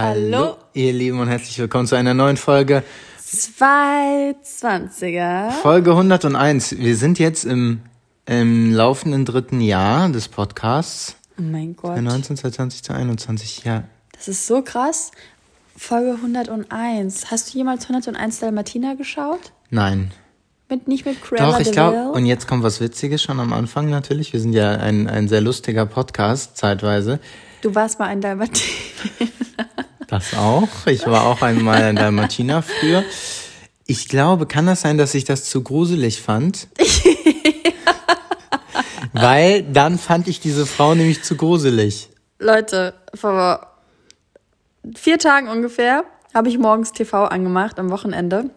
Hallo, ihr Lieben und herzlich willkommen zu einer neuen Folge. 220er. Folge 101. Wir sind jetzt im, im laufenden dritten Jahr des Podcasts. Oh mein Gott. 2019, 2020, 2021, ja. Das ist so krass. Folge 101. Hast du jemals 101 Dalmatina geschaut? Nein. Mit, nicht mit Cruella Doch, ich glaube, und jetzt kommt was Witziges schon am Anfang natürlich. Wir sind ja ein, ein sehr lustiger Podcast, zeitweise. Du warst mal ein Dalmatina. Das auch. Ich war auch einmal in Dalmatina früher. Ich glaube, kann das sein, dass ich das zu gruselig fand? Weil dann fand ich diese Frau nämlich zu gruselig. Leute, vor vier Tagen ungefähr habe ich morgens TV angemacht am Wochenende.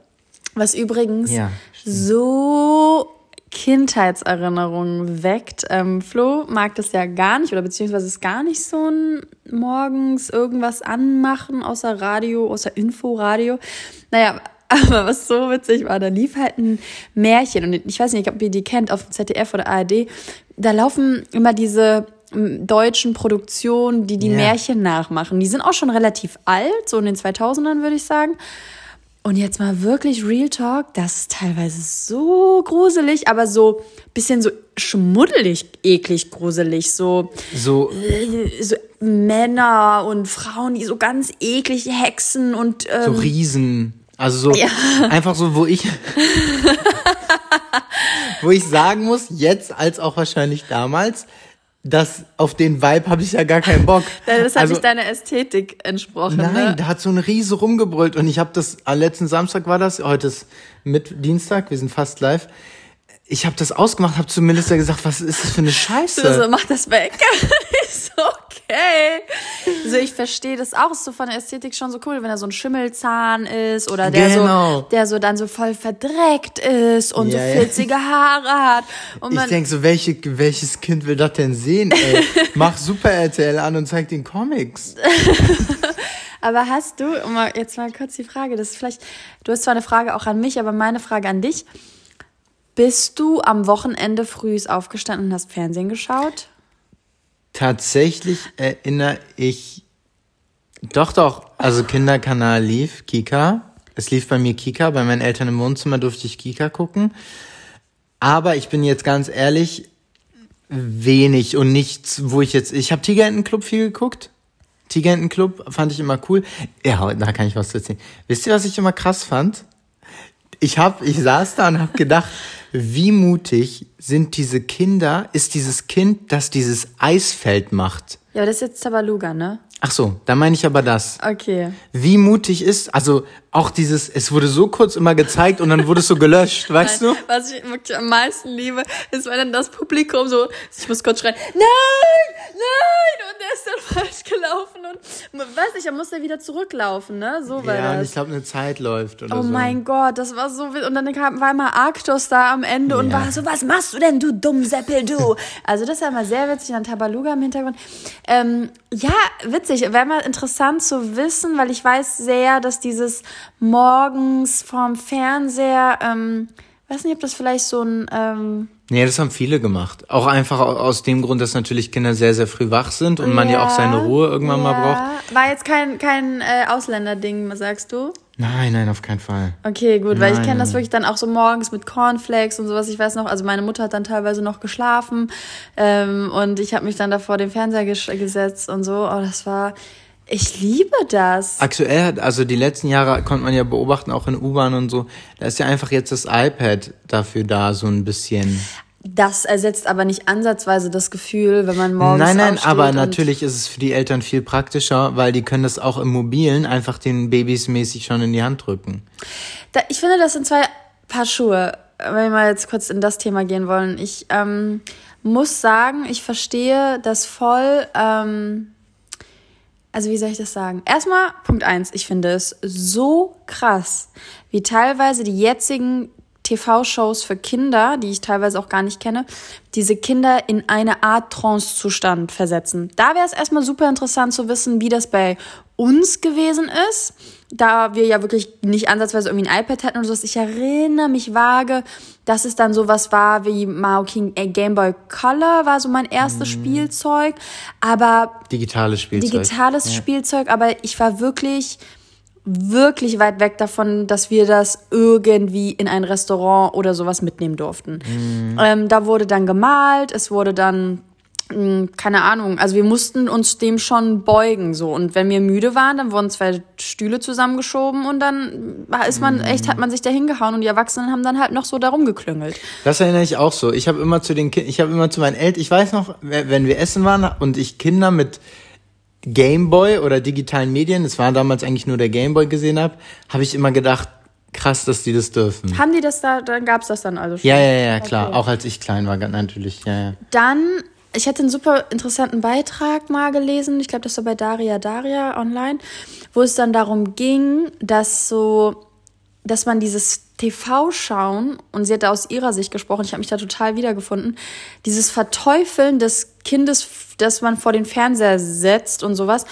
Was übrigens Ja, so Kindheitserinnerungen weckt. Ähm, Flo mag das ja gar nicht oder beziehungsweise ist gar nicht so ein morgens irgendwas anmachen außer Radio, außer Inforadio. Naja, aber was so witzig war, da lief halt ein Märchen und ich weiß nicht, ob ihr die kennt auf dem ZDF oder ARD. Da laufen immer diese ähm, deutschen Produktionen, die die Ja. Märchen nachmachen. Die sind auch schon relativ alt, so in den 2000ern würde ich sagen. Und jetzt mal wirklich Real Talk, das ist teilweise so gruselig, aber so bisschen so schmuddelig, eklig gruselig, so, So, äh, so Männer und Frauen, die so ganz eklig Hexen und so ähm, Riesen. Also so, Ja. einfach so, wo ich, wo ich sagen muss, jetzt als auch wahrscheinlich damals, dass auf den Vibe habe ich ja gar keinen Bock. das hat also, nicht deiner Ästhetik entsprochen. Nein, ne? da hat so ein Riese rumgebrüllt und ich habe das, am letzten Samstag war das, heute ist mit Dienstag, wir sind fast live. Ich habe das ausgemacht, habe zu Melissa gesagt, was ist das für eine Scheiße? So, so, mach das weg. ist okay. So, ich verstehe das auch. Ist so von der Ästhetik schon so cool, wenn er so ein Schimmelzahn ist oder der Genau. so, der so dann so voll verdreckt ist und Ja, so filzige Haare hat. Und ich denk so, welche, welches Kind will das denn sehen, ey? Mach Super RTL an und zeig den Comics. aber hast du, um mal, jetzt mal kurz die Frage, das ist vielleicht, du hast zwar eine Frage auch an mich, aber meine Frage an dich. Bist du am Wochenende frühs aufgestanden und hast Fernsehen geschaut? Tatsächlich erinnere ich, doch, doch, also Kinderkanal lief, Kika. Es lief bei mir Kika, bei meinen Eltern im Wohnzimmer durfte ich Kika gucken. Aber ich bin jetzt ganz ehrlich, wenig und nichts, wo ich jetzt, ich habe Tigerentenclub viel geguckt. Tigerentenclub fand ich immer cool. Ja, da kann ich was erzählen. Wisst ihr, was ich immer krass fand? Ich hab, ich saß da und hab gedacht, wie mutig sind diese Kinder, ist dieses Kind, das dieses Eisfeld macht. Ja, aber das ist jetzt Tabaluga, ne? Ach so, da meine ich aber das. Okay. Wie mutig ist, also auch dieses, es wurde so kurz immer gezeigt und dann wurde es so gelöscht, weißt du? Was ich wirklich am meisten liebe, ist, wenn dann das Publikum so, ich muss kurz schreien, nein, nein, und der ist dann falsch gelaufen und, weiß nicht, er muss ja wieder zurücklaufen, ne, so war Ja, und das. ich glaube, eine Zeit läuft oder Oh so. mein Gott, das war so wild. Und dann kam, war immer Arktos da am Ende und Ja. war so, was machst du denn, du dumm Seppel, du? Also das war immer sehr witzig, dann Tabaluga im Hintergrund. Ähm, ja, witzig, wäre mal interessant zu wissen, weil ich weiß sehr, dass dieses morgens vorm Fernseher, ähm, weiß nicht, ob das vielleicht so ein, ähm, Nee, das haben viele gemacht. Auch einfach au- aus dem Grund, dass natürlich Kinder sehr, sehr früh wach sind und man ja auch seine Ruhe irgendwann mal braucht. War jetzt kein, kein äh, Ausländerding, sagst du? Nein, nein, auf keinen Fall. Okay, gut, weil ich Nein, kenne das nein. wirklich dann auch so morgens mit Cornflakes und sowas. Ich weiß noch, also meine Mutter hat dann teilweise noch geschlafen ähm, und ich habe mich dann da vor den Fernseher ges gesetzt und so. Oh, das war, ich liebe das. Aktuell hat, also die letzten Jahre konnte man ja beobachten, auch in U-Bahn und so, da ist ja einfach jetzt das iPad dafür da, so ein bisschen. Das ersetzt aber nicht ansatzweise das Gefühl, wenn man morgens Nein, nein, aber natürlich ist es für die Eltern viel praktischer, weil die können das auch im Mobilen einfach den Babys mäßig schon in die Hand drücken. Da, ich finde, das sind zwei Paar Schuhe, wenn wir mal jetzt kurz in das Thema gehen wollen. Ich ähm, muss sagen, ich verstehe das voll. Ähm, also wie soll ich das sagen? Erstmal Punkt eins. Ich finde es so krass, wie teilweise die jetzigen TV-Shows für Kinder, die ich teilweise auch gar nicht kenne, diese Kinder in eine Art Trance-Zustand versetzen. Da wäre es erstmal super interessant zu wissen, wie das bei uns gewesen ist, da wir ja wirklich nicht ansatzweise irgendwie ein iPad hatten oder sowas. Ich erinnere mich vage, dass es dann sowas war wie Mao King äh, Game Boy Color war so mein erstes mm. Spielzeug, aber digitales Spielzeug. Digitales ja. Spielzeug, aber ich war wirklich wirklich weit weg davon, dass wir das irgendwie in ein Restaurant oder sowas mitnehmen durften. Mm. Ähm, da wurde dann gemalt, es wurde dann keine Ahnung, also wir mussten uns dem schon beugen so und wenn wir müde waren, dann wurden zwei Stühle zusammengeschoben und dann ist man echt hat man sich da hingehauen und die Erwachsenen haben dann halt noch so darum geklüngelt. Das erinnere ich auch so. Ich habe immer zu den Kindern, ich habe immer zu meinen Eltern, ich weiß noch, wenn wir essen waren und ich Kinder mit Gameboy oder digitalen Medien, es war damals eigentlich nur der Gameboy gesehen habe, habe ich immer gedacht, krass, dass die das dürfen. Haben die das da, dann gab's das dann also schon? Ja, ja, ja, klar. Okay. Auch als ich klein war, natürlich, ja, ja. Dann ich hatte einen super interessanten Beitrag mal gelesen, ich glaube, das war bei Daria Daria online, wo es dann darum ging, dass so, dass man dieses TV-Schauen, und sie hat da aus ihrer Sicht gesprochen, ich habe mich da total wiedergefunden, dieses Verteufeln des Kindes, das man vor den Fernseher setzt und sowas,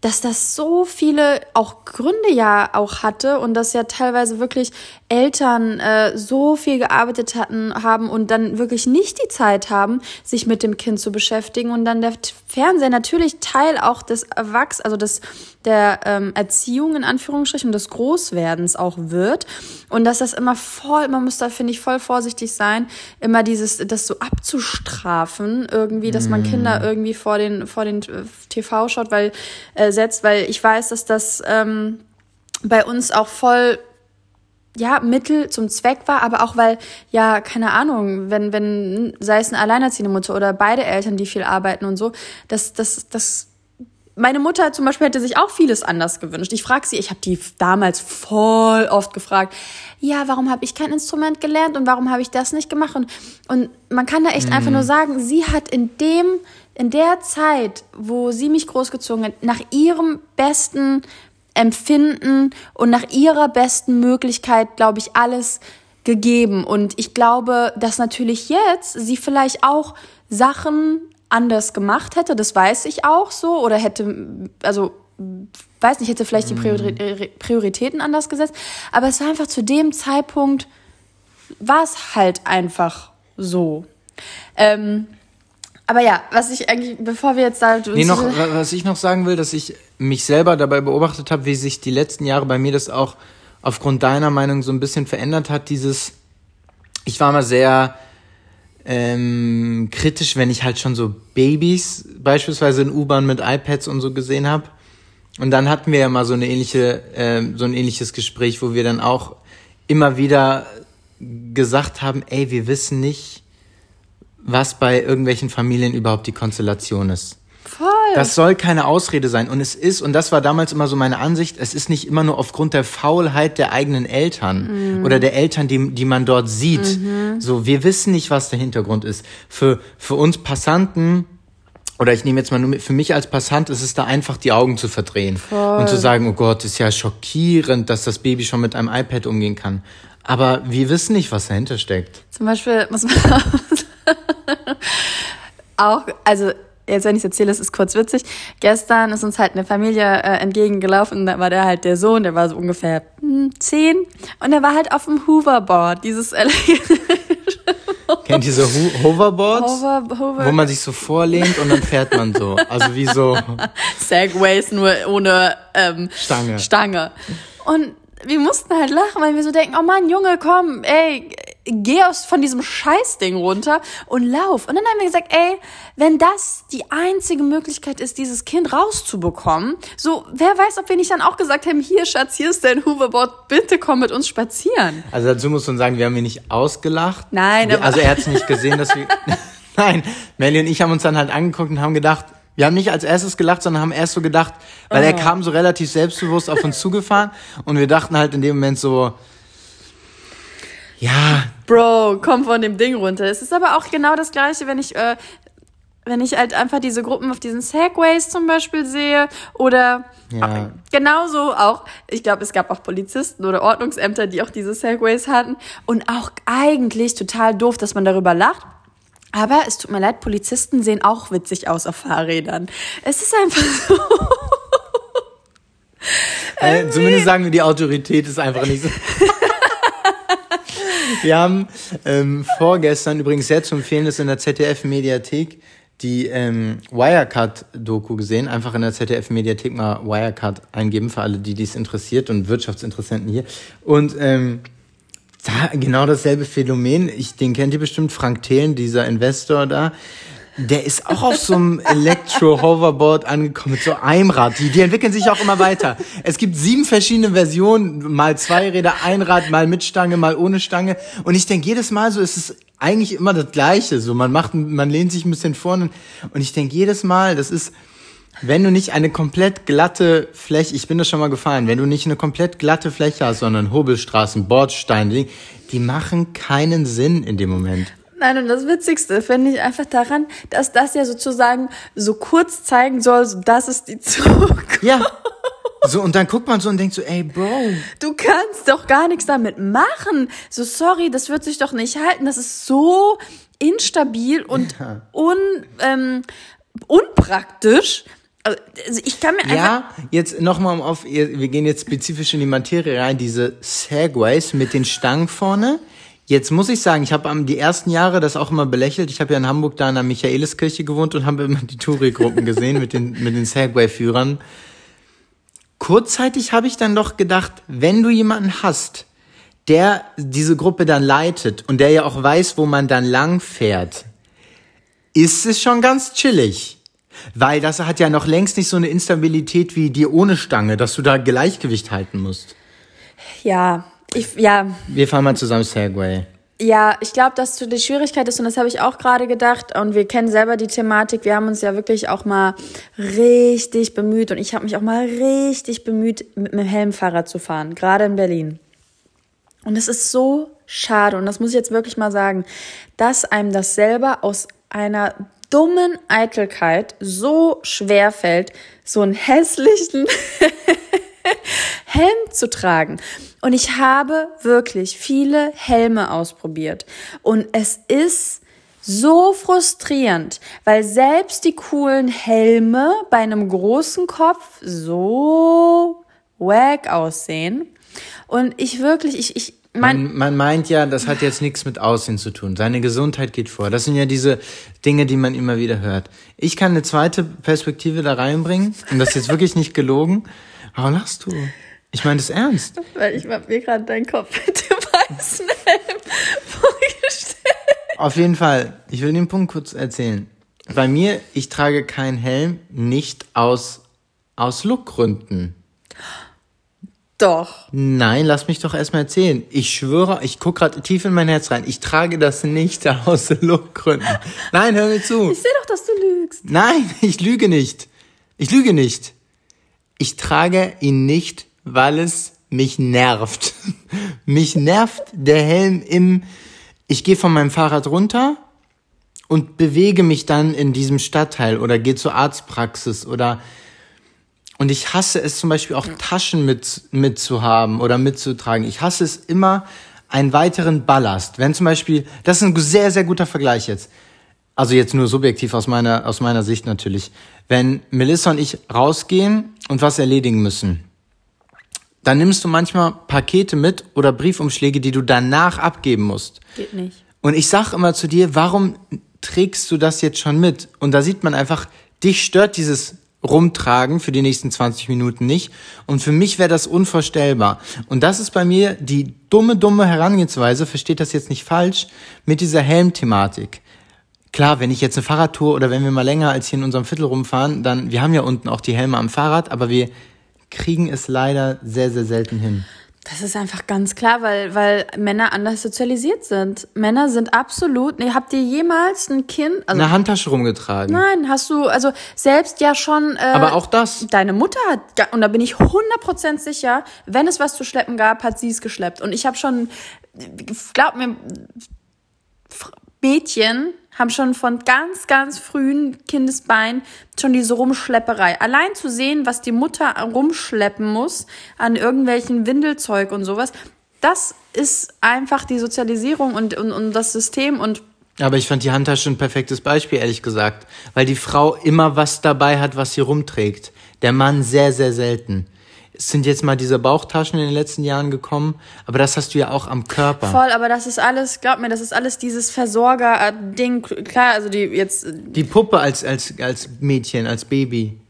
dass das so viele auch Gründe ja auch hatte und dass ja teilweise wirklich Eltern äh, so viel gearbeitet hatten haben und dann wirklich nicht die Zeit haben, sich mit dem Kind zu beschäftigen und dann der Fernseher natürlich Teil auch des Erwachs, also des der ähm, Erziehung in Anführungsstrichen des Großwerdens auch wird und dass das immer voll, man muss da finde ich voll vorsichtig sein, immer dieses das so abzustrafen irgendwie, dass man Kinder mm. irgendwie vor den vor den äh, TV schaut, weil äh, setzt, weil ich weiß, dass das ähm, bei uns auch voll ja, Mittel zum Zweck war, aber auch weil, ja, keine Ahnung, wenn, wenn, sei es eine alleinerziehende Mutter oder beide Eltern, die viel arbeiten und so, das, das, das, meine Mutter zum Beispiel hätte sich auch vieles anders gewünscht. Ich frage sie, ich habe die damals voll oft gefragt, ja, warum habe ich kein Instrument gelernt und warum habe ich das nicht gemacht? Und, und man kann da echt mhm. einfach nur sagen, sie hat in dem, in der Zeit, wo sie mich großgezogen hat, nach ihrem besten Empfinden und nach ihrer besten Möglichkeit, glaube ich, alles gegeben. Und ich glaube, dass natürlich jetzt sie vielleicht auch Sachen anders gemacht hätte, das weiß ich auch so, oder hätte, also weiß nicht, hätte vielleicht die mhm. Prioritäten anders gesetzt, aber es war einfach zu dem Zeitpunkt, war es halt einfach so. Ähm, aber ja, was ich eigentlich, bevor wir jetzt da. Nee, noch, was ich noch sagen will, dass ich mich selber dabei beobachtet habe, wie sich die letzten Jahre bei mir das auch aufgrund deiner Meinung so ein bisschen verändert hat. Dieses, ich war mal sehr ähm, kritisch, wenn ich halt schon so Babys beispielsweise in U-Bahn mit iPads und so gesehen habe. Und dann hatten wir ja mal so eine ähnliche, äh, so ein ähnliches Gespräch, wo wir dann auch immer wieder gesagt haben, ey, wir wissen nicht, was bei irgendwelchen Familien überhaupt die Konstellation ist. Das soll keine Ausrede sein. Und es ist, und das war damals immer so meine Ansicht, es ist nicht immer nur aufgrund der Faulheit der eigenen Eltern mhm. oder der Eltern, die, die man dort sieht. Mhm. So, wir wissen nicht, was der Hintergrund ist. Für, für uns Passanten, oder ich nehme jetzt mal nur für mich als Passant ist es da einfach die Augen zu verdrehen Voll. und zu sagen, oh Gott, ist ja schockierend, dass das Baby schon mit einem iPad umgehen kann. Aber wir wissen nicht, was dahinter steckt. Zum Beispiel muss man auch, also jetzt wenn ich es erzähle, es ist kurz witzig. Gestern ist uns halt eine Familie äh, entgegengelaufen, da war der halt der Sohn, der war so ungefähr hm, zehn und der war halt auf dem Hoverboard, dieses Kennt ihr so Ho Hoverboards? Hover, Hover wo man sich so vorlehnt und dann fährt man so. Also wie so Segways nur ohne ähm, Stange. Stange. Und wir mussten halt lachen, weil wir so denken, oh Mann, Junge, komm, ey, geh aus von diesem Scheißding runter und lauf. Und dann haben wir gesagt, ey, wenn das die einzige Möglichkeit ist, dieses Kind rauszubekommen, so, wer weiß, ob wir nicht dann auch gesagt haben, hier, Schatz, hier ist dein Hoverboard, bitte komm mit uns spazieren. Also dazu muss man sagen, wir haben ihn nicht ausgelacht. Nein, wir, Also er hat es nicht gesehen, dass wir... Nein, Melly und ich haben uns dann halt angeguckt und haben gedacht, wir haben nicht als erstes gelacht, sondern haben erst so gedacht, weil oh. er kam so relativ selbstbewusst auf uns zugefahren und wir dachten halt in dem Moment so, ja. Bro, komm von dem Ding runter. Es ist aber auch genau das Gleiche, wenn ich, äh, wenn ich halt einfach diese Gruppen auf diesen Segways zum Beispiel sehe oder ja. genauso auch, ich glaube, es gab auch Polizisten oder Ordnungsämter, die auch diese Segways hatten und auch eigentlich total doof, dass man darüber lacht. Aber es tut mir leid, Polizisten sehen auch witzig aus auf Fahrrädern. Es ist einfach so. Äh, zumindest sagen wir, die Autorität ist einfach nicht so. wir haben ähm, vorgestern übrigens sehr zu empfehlen, ist in der ZDF-Mediathek die ähm, Wirecard-Doku gesehen. Einfach in der ZDF-Mediathek mal Wirecard eingeben für alle, die dies interessiert und Wirtschaftsinteressenten hier. Und ähm, da genau dasselbe Phänomen. Ich, den kennt ihr bestimmt, Frank Thelen, dieser Investor da. Der ist auch auf so einem Elektro-Hoverboard angekommen mit so einem Rad. Die, die entwickeln sich auch immer weiter. Es gibt sieben verschiedene Versionen, mal zwei Räder, ein Rad, mal mit Stange, mal ohne Stange. Und ich denke jedes Mal so, ist es eigentlich immer das Gleiche. So, man macht, man lehnt sich ein bisschen vorne. Und ich denke jedes Mal, das ist, wenn du nicht eine komplett glatte Fläche, ich bin da schon mal gefahren, wenn du nicht eine komplett glatte Fläche hast, sondern Hobelstraßen, Bordsteine, die machen keinen Sinn in dem Moment. Nein, und das Witzigste finde ich einfach daran, dass das ja sozusagen so kurz zeigen soll, so das ist die Zukunft. Ja. So, und dann guckt man so und denkt so, ey, Bro. Du kannst doch gar nichts damit machen. So, sorry, das wird sich doch nicht halten. Das ist so instabil und ja. un, ähm, unpraktisch. Also ich kann mir einfach. Ja, jetzt nochmal auf, wir gehen jetzt spezifisch in die Materie rein, diese Segways mit den Stangen vorne. Jetzt muss ich sagen, ich habe die ersten Jahre das auch immer belächelt. Ich habe ja in Hamburg da in der Michaeliskirche gewohnt und habe immer die Touri-Gruppen gesehen mit den, mit den Segway-Führern. Kurzzeitig habe ich dann doch gedacht, wenn du jemanden hast, der diese Gruppe dann leitet und der ja auch weiß, wo man dann lang fährt, ist es schon ganz chillig. Weil das hat ja noch längst nicht so eine Instabilität wie die ohne Stange, dass du da Gleichgewicht halten musst. Ja, ich, ja. Wir fahren mal zusammen Segway. Ja, ich glaube, dass so die Schwierigkeit ist, und das habe ich auch gerade gedacht, und wir kennen selber die Thematik, wir haben uns ja wirklich auch mal richtig bemüht, und ich habe mich auch mal richtig bemüht, mit einem Helmfahrrad zu fahren, gerade in Berlin. Und es ist so schade, und das muss ich jetzt wirklich mal sagen, dass einem das selber aus einer dummen Eitelkeit so schwer fällt, so einen hässlichen Helm zu tragen. Und ich habe wirklich viele Helme ausprobiert. Und es ist so frustrierend, weil selbst die coolen Helme bei einem großen Kopf so wack aussehen. Und ich wirklich, ich, ich, mein man, man meint ja, das hat jetzt nichts mit Aussehen zu tun. Seine Gesundheit geht vor. Das sind ja diese Dinge, die man immer wieder hört. Ich kann eine zweite Perspektive da reinbringen. Und das ist jetzt wirklich nicht gelogen. Warum lachst du? Ich meine das ernst. Weil ich hab mir gerade deinen Kopf mit dem weißen Helm vorgestellt. Auf jeden Fall. Ich will den Punkt kurz erzählen. Bei mir, ich trage keinen Helm nicht aus, aus Lookgründen. Doch. Nein, lass mich doch erstmal erzählen. Ich schwöre, ich guck gerade tief in mein Herz rein. Ich trage das nicht aus Lookgründen. Nein, hör mir zu. Ich sehe doch, dass du lügst. Nein, ich lüge nicht. Ich lüge nicht. Ich trage ihn nicht weil es mich nervt. mich nervt der Helm im, ich gehe von meinem Fahrrad runter und bewege mich dann in diesem Stadtteil oder gehe zur Arztpraxis oder und ich hasse es zum Beispiel auch Taschen mit, mitzuhaben oder mitzutragen. Ich hasse es immer, einen weiteren Ballast. Wenn zum Beispiel, das ist ein sehr, sehr guter Vergleich jetzt. Also jetzt nur subjektiv aus meiner, aus meiner Sicht natürlich. Wenn Melissa und ich rausgehen und was erledigen müssen, dann nimmst du manchmal Pakete mit oder Briefumschläge, die du danach abgeben musst. Geht nicht. Und ich sag immer zu dir, warum trägst du das jetzt schon mit? Und da sieht man einfach, dich stört dieses Rumtragen für die nächsten 20 Minuten nicht. Und für mich wäre das unvorstellbar. Und das ist bei mir die dumme, dumme Herangehensweise, versteht das jetzt nicht falsch, mit dieser Helmthematik. Klar, wenn ich jetzt eine Fahrradtour oder wenn wir mal länger als hier in unserem Viertel rumfahren, dann, wir haben ja unten auch die Helme am Fahrrad, aber wir kriegen es leider sehr, sehr selten hin. Das ist einfach ganz klar, weil, weil Männer anders sozialisiert sind. Männer sind absolut. Nee, habt ihr jemals ein Kind? Also, eine Handtasche rumgetragen? Nein, hast du, also selbst ja schon. Äh, Aber auch das. Deine Mutter hat, und da bin ich 100% sicher, wenn es was zu schleppen gab, hat sie es geschleppt. Und ich habe schon, glaub mir, Mädchen haben schon von ganz, ganz frühen Kindesbein schon diese Rumschlepperei. Allein zu sehen, was die Mutter rumschleppen muss an irgendwelchen Windelzeug und sowas, das ist einfach die Sozialisierung und, und, und das System und aber ich fand die Handtasche ein perfektes Beispiel, ehrlich gesagt. Weil die Frau immer was dabei hat, was sie rumträgt. Der Mann sehr, sehr selten. Es sind jetzt mal diese Bauchtaschen in den letzten Jahren gekommen, aber das hast du ja auch am Körper. Voll, aber das ist alles, glaub mir, das ist alles dieses Versorger-Ding. Klar, also die jetzt. Die Puppe als, als, als Mädchen, als Baby,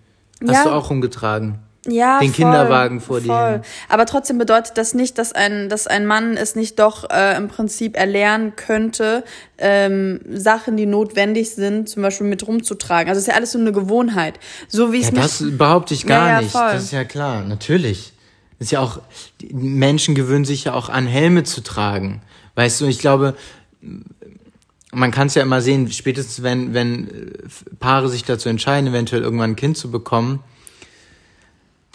hast Ja. du auch rumgetragen. Ja, Den voll, Kinderwagen vor dir voll. hin. Aber trotzdem bedeutet das nicht, dass ein, dass ein Mann es nicht doch äh, im Prinzip erlernen könnte, ähm, Sachen, die notwendig sind, zum Beispiel mit rumzutragen. Also es ist ja alles so eine Gewohnheit. So wie es Ja, das behaupte ich gar Ja, ja, nicht. voll. Das ist ja klar, natürlich. Das ist ja auch, Menschen gewöhnen sich ja auch an Helme zu tragen. Weißt du, ich glaube, man kann es ja immer sehen, spätestens wenn, wenn äh, Paare sich dazu entscheiden, eventuell irgendwann ein Kind zu bekommen,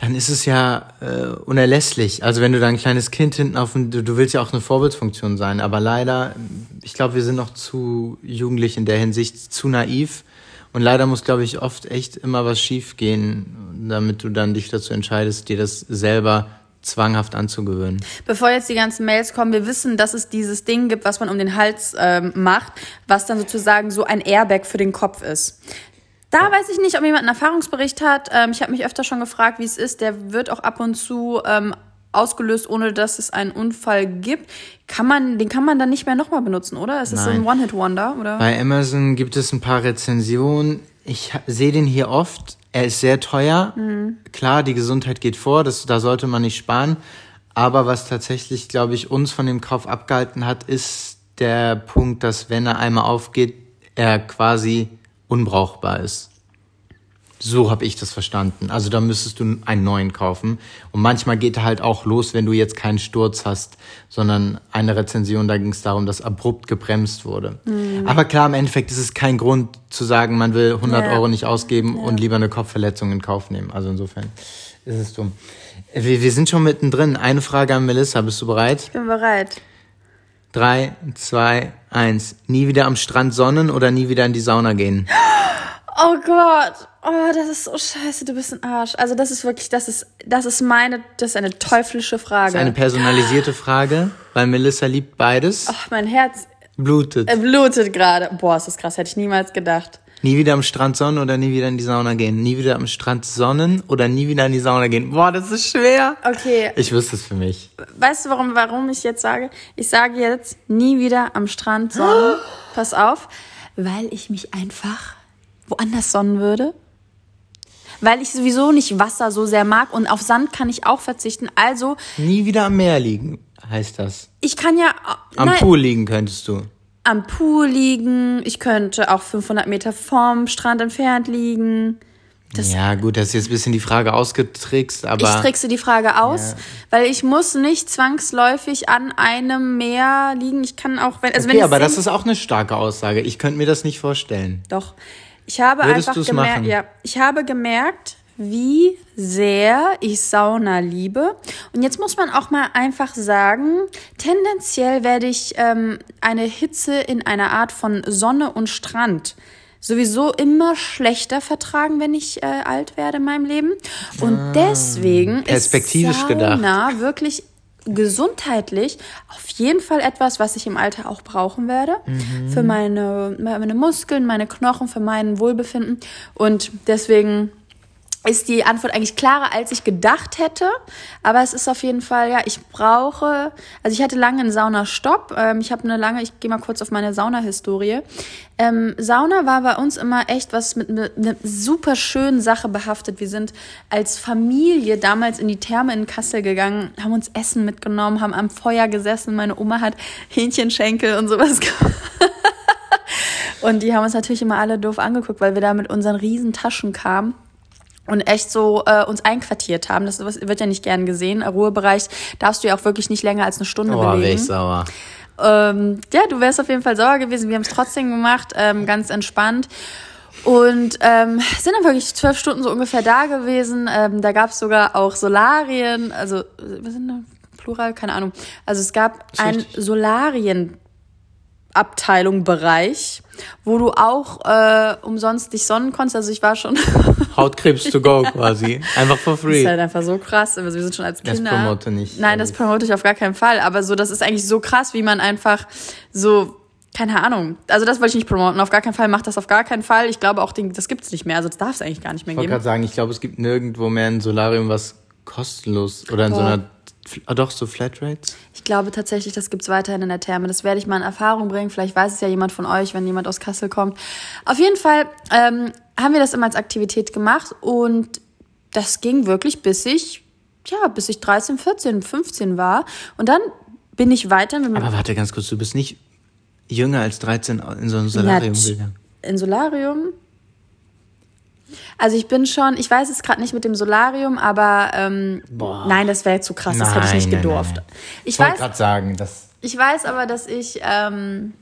dann ist es ja äh, unerlässlich. Also wenn du da ein kleines Kind hinten auf dem, du, du willst ja auch eine Vorbildfunktion sein, aber leider, ich glaube, wir sind noch zu jugendlich in der Hinsicht, zu naiv. Und leider muss, glaube ich, oft echt immer was schief gehen, damit du dann dich dazu entscheidest, dir das selber zwanghaft anzugewöhnen. Bevor jetzt die ganzen Mails kommen, wir wissen, dass es dieses Ding gibt, was man um den Hals ähm, macht, was dann sozusagen so ein Airbag für den Kopf ist. Da weiß ich nicht, ob jemand einen Erfahrungsbericht hat. Ähm, ich habe mich öfter schon gefragt, wie es ist. Der wird auch ab und zu ähm, ausgelöst, ohne dass es einen Unfall gibt. Kann man, den kann man dann nicht mehr nochmal benutzen, oder? Ist das so ein. One-Hit-Wonder, oder? Bei Amazon gibt es ein paar Rezensionen. Ich sehe den hier oft. Er ist sehr teuer. Klar, die Gesundheit geht vor, das, da sollte man nicht sparen. Aber was tatsächlich, glaube ich, uns von dem Kauf abgehalten hat, ist der Punkt, dass wenn er einmal aufgeht, er quasi unbrauchbar ist. So habe ich das verstanden. Also da müsstest du einen neuen kaufen. Und manchmal geht er halt auch los, wenn du jetzt keinen Sturz hast, sondern eine Rezension, da ging es darum, dass abrupt gebremst wurde. Aber klar, im Endeffekt ist es kein Grund zu sagen, man will 100 Ja. Euro nicht ausgeben und lieber eine Kopfverletzung in Kauf nehmen. Also insofern ist es dumm. Wir, wir sind schon mittendrin. Eine Frage an Melissa. Bist du bereit? Ich bin bereit. Drei, zwei, eins. Nie wieder am Strand sonnen oder nie wieder in die Sauna gehen? Oh Gott. Oh, das ist so scheiße, du bist ein Arsch. Also das ist wirklich, das ist, das ist meine, das ist eine teuflische Frage. Das ist eine personalisierte Frage, weil Melissa liebt beides. Ach, mein Herz Blutet. blutet gerade. Boah, ist das krass, hätte ich niemals gedacht. Nie wieder am Strand sonnen oder nie wieder in die Sauna gehen? Nie wieder am Strand sonnen oder nie wieder in die Sauna gehen? Boah, das ist schwer. Okay, Ich wüsste es für mich. weißt du, warum, warum ich jetzt sage? Ich sage jetzt nie wieder am Strand sonnen. Pass auf, weil ich mich einfach woanders sonnen würde. Weil ich sowieso nicht Wasser so sehr mag und auf Sand kann ich auch verzichten. Also, Nie wieder am Meer liegen, heißt das. ich kann ja Am nein, Pool liegen könntest du. Am Pool liegen. Ich könnte auch 500 Meter vom Strand entfernt liegen. Das- ja, gut, das ist jetzt ein bisschen die Frage ausgetrickst, aber. Ich trickse die Frage aus, weil ich muss nicht zwangsläufig an einem Meer liegen. Ich kann auch, wenn, also wenn okay, ich aber das ist auch eine starke Aussage. Ich könnte mir das nicht vorstellen. doch. Ich habe Würdest einfach gemerkt, ja, ich habe gemerkt, wie sehr ich Sauna liebe. Und jetzt muss man auch mal einfach sagen, tendenziell werde ich ähm, eine Hitze in einer Art von Sonne und Strand sowieso immer schlechter vertragen, wenn ich äh, alt werde in meinem Leben. Und deswegen Ah, perspektivisch ist gedacht. Sauna wirklich gesundheitlich auf jeden Fall etwas, was ich im Alter auch brauchen werde. Mhm. Für meine, meine Muskeln, meine Knochen, für mein Wohlbefinden. Und deswegen ist die Antwort eigentlich klarer, als ich gedacht hätte. Aber es ist auf jeden Fall, ja, ich brauche, also ich hatte lange einen Saunastopp. Ähm, ich habe eine lange, ich gehe mal kurz auf meine Saunahistorie. Ähm, Sauna war bei uns immer echt was mit einer ne super schönen Sache behaftet. Wir sind als Familie damals in die Therme in Kassel gegangen, haben uns Essen mitgenommen, haben am Feuer gesessen. Meine Oma hat Hähnchenschenkel und sowas gemacht. Und die haben uns natürlich immer alle doof angeguckt, weil wir da mit unseren riesen Taschen kamen und echt so äh, uns einquartiert haben. Das wird ja nicht gern gesehen. Ruhebereich darfst du ja auch wirklich nicht länger als eine Stunde Oh, wäre belegen. ich sauer. Ähm, ja, du wärst auf jeden Fall sauer gewesen. Wir haben es trotzdem gemacht, ähm, ganz entspannt. Und ähm, sind dann wirklich zwölf Stunden so ungefähr da gewesen. Ähm, da gab es sogar auch Solarien, also äh, was sind da? Plural, keine Ahnung. Also es gab ein. Solarien Abteilung, Bereich, wo du auch äh, umsonst dich sonnen konntest. Also ich war schon, Hautkrebs to go quasi. Einfach for das ist free. halt einfach so krass. Also wir sind schon als Das Kinder. promote nicht, Nein, das promote ich auf gar keinen Fall. Aber so, das ist eigentlich so krass, wie man einfach so, keine Ahnung. Also das wollte ich nicht promoten. Auf gar keinen Fall macht das auf gar keinen Fall. Ich glaube auch, den, das gibt's nicht mehr. Also das darf es eigentlich gar nicht mehr Ich wollte geben. gerade sagen, ich glaube, es gibt nirgendwo mehr ein Solarium, was kostenlos oder in Boah. so einer, ah, doch, so Flatrates? Ich glaube tatsächlich, das gibt's weiterhin in der Therme. Das werde ich mal in Erfahrung bringen. Vielleicht weiß es ja jemand von euch, wenn jemand aus Kassel kommt. Auf jeden Fall ähm, haben wir das immer als Aktivität gemacht und das ging wirklich bis ich, ja, bis ich 13, 14, 15 war. Und dann bin ich weiter. Aber warte ganz kurz, du bist nicht jünger als 13 in so ein Solarium gegangen. In Solarium? Also ich bin schon, ich weiß es gerade nicht mit dem Solarium, aber ähm, nein, das wäre zu krass, nein, das hätte ich nicht gedurft. Nein, nein. Ich, ich wollte gerade sagen, dass. Ich weiß aber, dass ich ähm,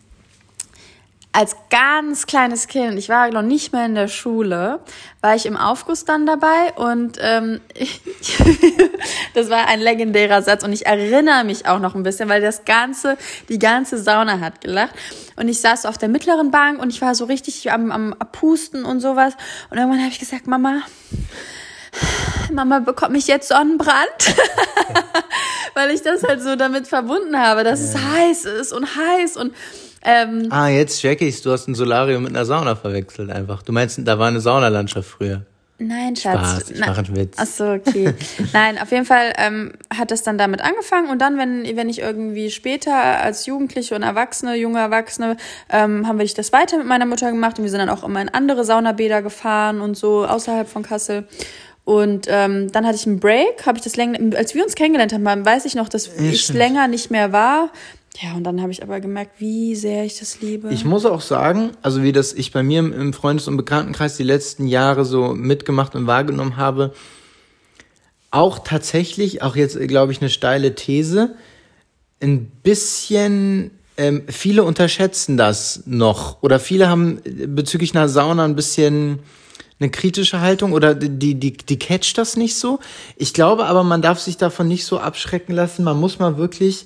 als ganz kleines Kind, ich war noch nicht mehr in der Schule, war ich im Aufguss dann dabei und ähm, das war ein legendärer Satz und ich erinnere mich auch noch ein bisschen, weil das ganze, die ganze Sauna hat gelacht. Und ich saß so auf der mittleren Bank und ich war so richtig am, am Pusten und sowas. Und irgendwann habe ich gesagt, Mama, Mama bekomme ich jetzt Sonnenbrand, weil ich das halt so damit verbunden habe, dass es heiß ist und heiß und ähm, ah, jetzt check ich's. Du hast ein Solarium mit einer Sauna verwechselt einfach. Du meinst, da war eine Saunalandschaft früher. Nein, Schatz. Spaß, ich mache einen Witz. Ach so, okay. Nein, auf jeden Fall ähm, hat es dann damit angefangen und dann, wenn, wenn ich irgendwie später als Jugendliche und Erwachsene, junge Erwachsene, ähm, haben wir das weiter mit meiner Mutter gemacht und wir sind dann auch immer in andere Saunabäder gefahren und so außerhalb von Kassel. Und ähm, dann hatte ich einen Break, habe ich das länger, als wir uns kennengelernt haben, weiß ich noch, dass ja, ich stimmt. länger nicht mehr war. Ja, und dann habe ich aber gemerkt, wie sehr ich das liebe. Ich muss auch sagen, also wie das ich bei mir im Freundes- und Bekanntenkreis die letzten Jahre so mitgemacht und wahrgenommen habe, auch tatsächlich, auch jetzt glaube ich eine steile These, ein bisschen, ähm, viele unterschätzen das noch oder viele haben bezüglich einer Sauna ein bisschen eine kritische Haltung oder die, die, die catcht das nicht so. Ich glaube aber, man darf sich davon nicht so abschrecken lassen. Man muss mal wirklich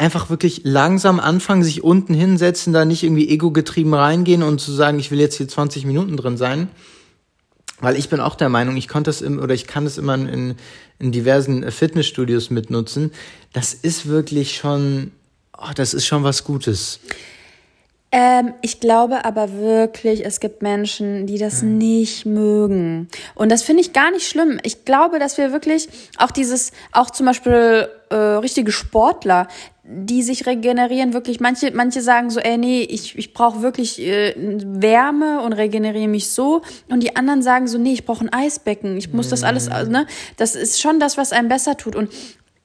einfach wirklich langsam anfangen, sich unten hinsetzen, da nicht irgendwie ego-getrieben reingehen und zu sagen, ich will jetzt hier 20 Minuten drin sein. Weil ich bin auch der Meinung, ich konnte das im, oder ich kann das immer in, in diversen Fitnessstudios mitnutzen. Das ist wirklich schon, oh, das ist schon was Gutes. Ähm, ich glaube aber wirklich, es gibt Menschen, die das mhm. nicht mögen. Und das finde ich gar nicht schlimm. Ich glaube, dass wir wirklich auch dieses, auch zum Beispiel äh, richtige Sportler, die sich regenerieren, wirklich, manche, manche sagen so, ey, nee, ich, ich brauche wirklich äh, Wärme und regeneriere mich so. Und die anderen sagen so, nee, ich brauche ein Eisbecken, ich muss das alles, mhm. ne? Das ist schon das, was einem besser tut. Und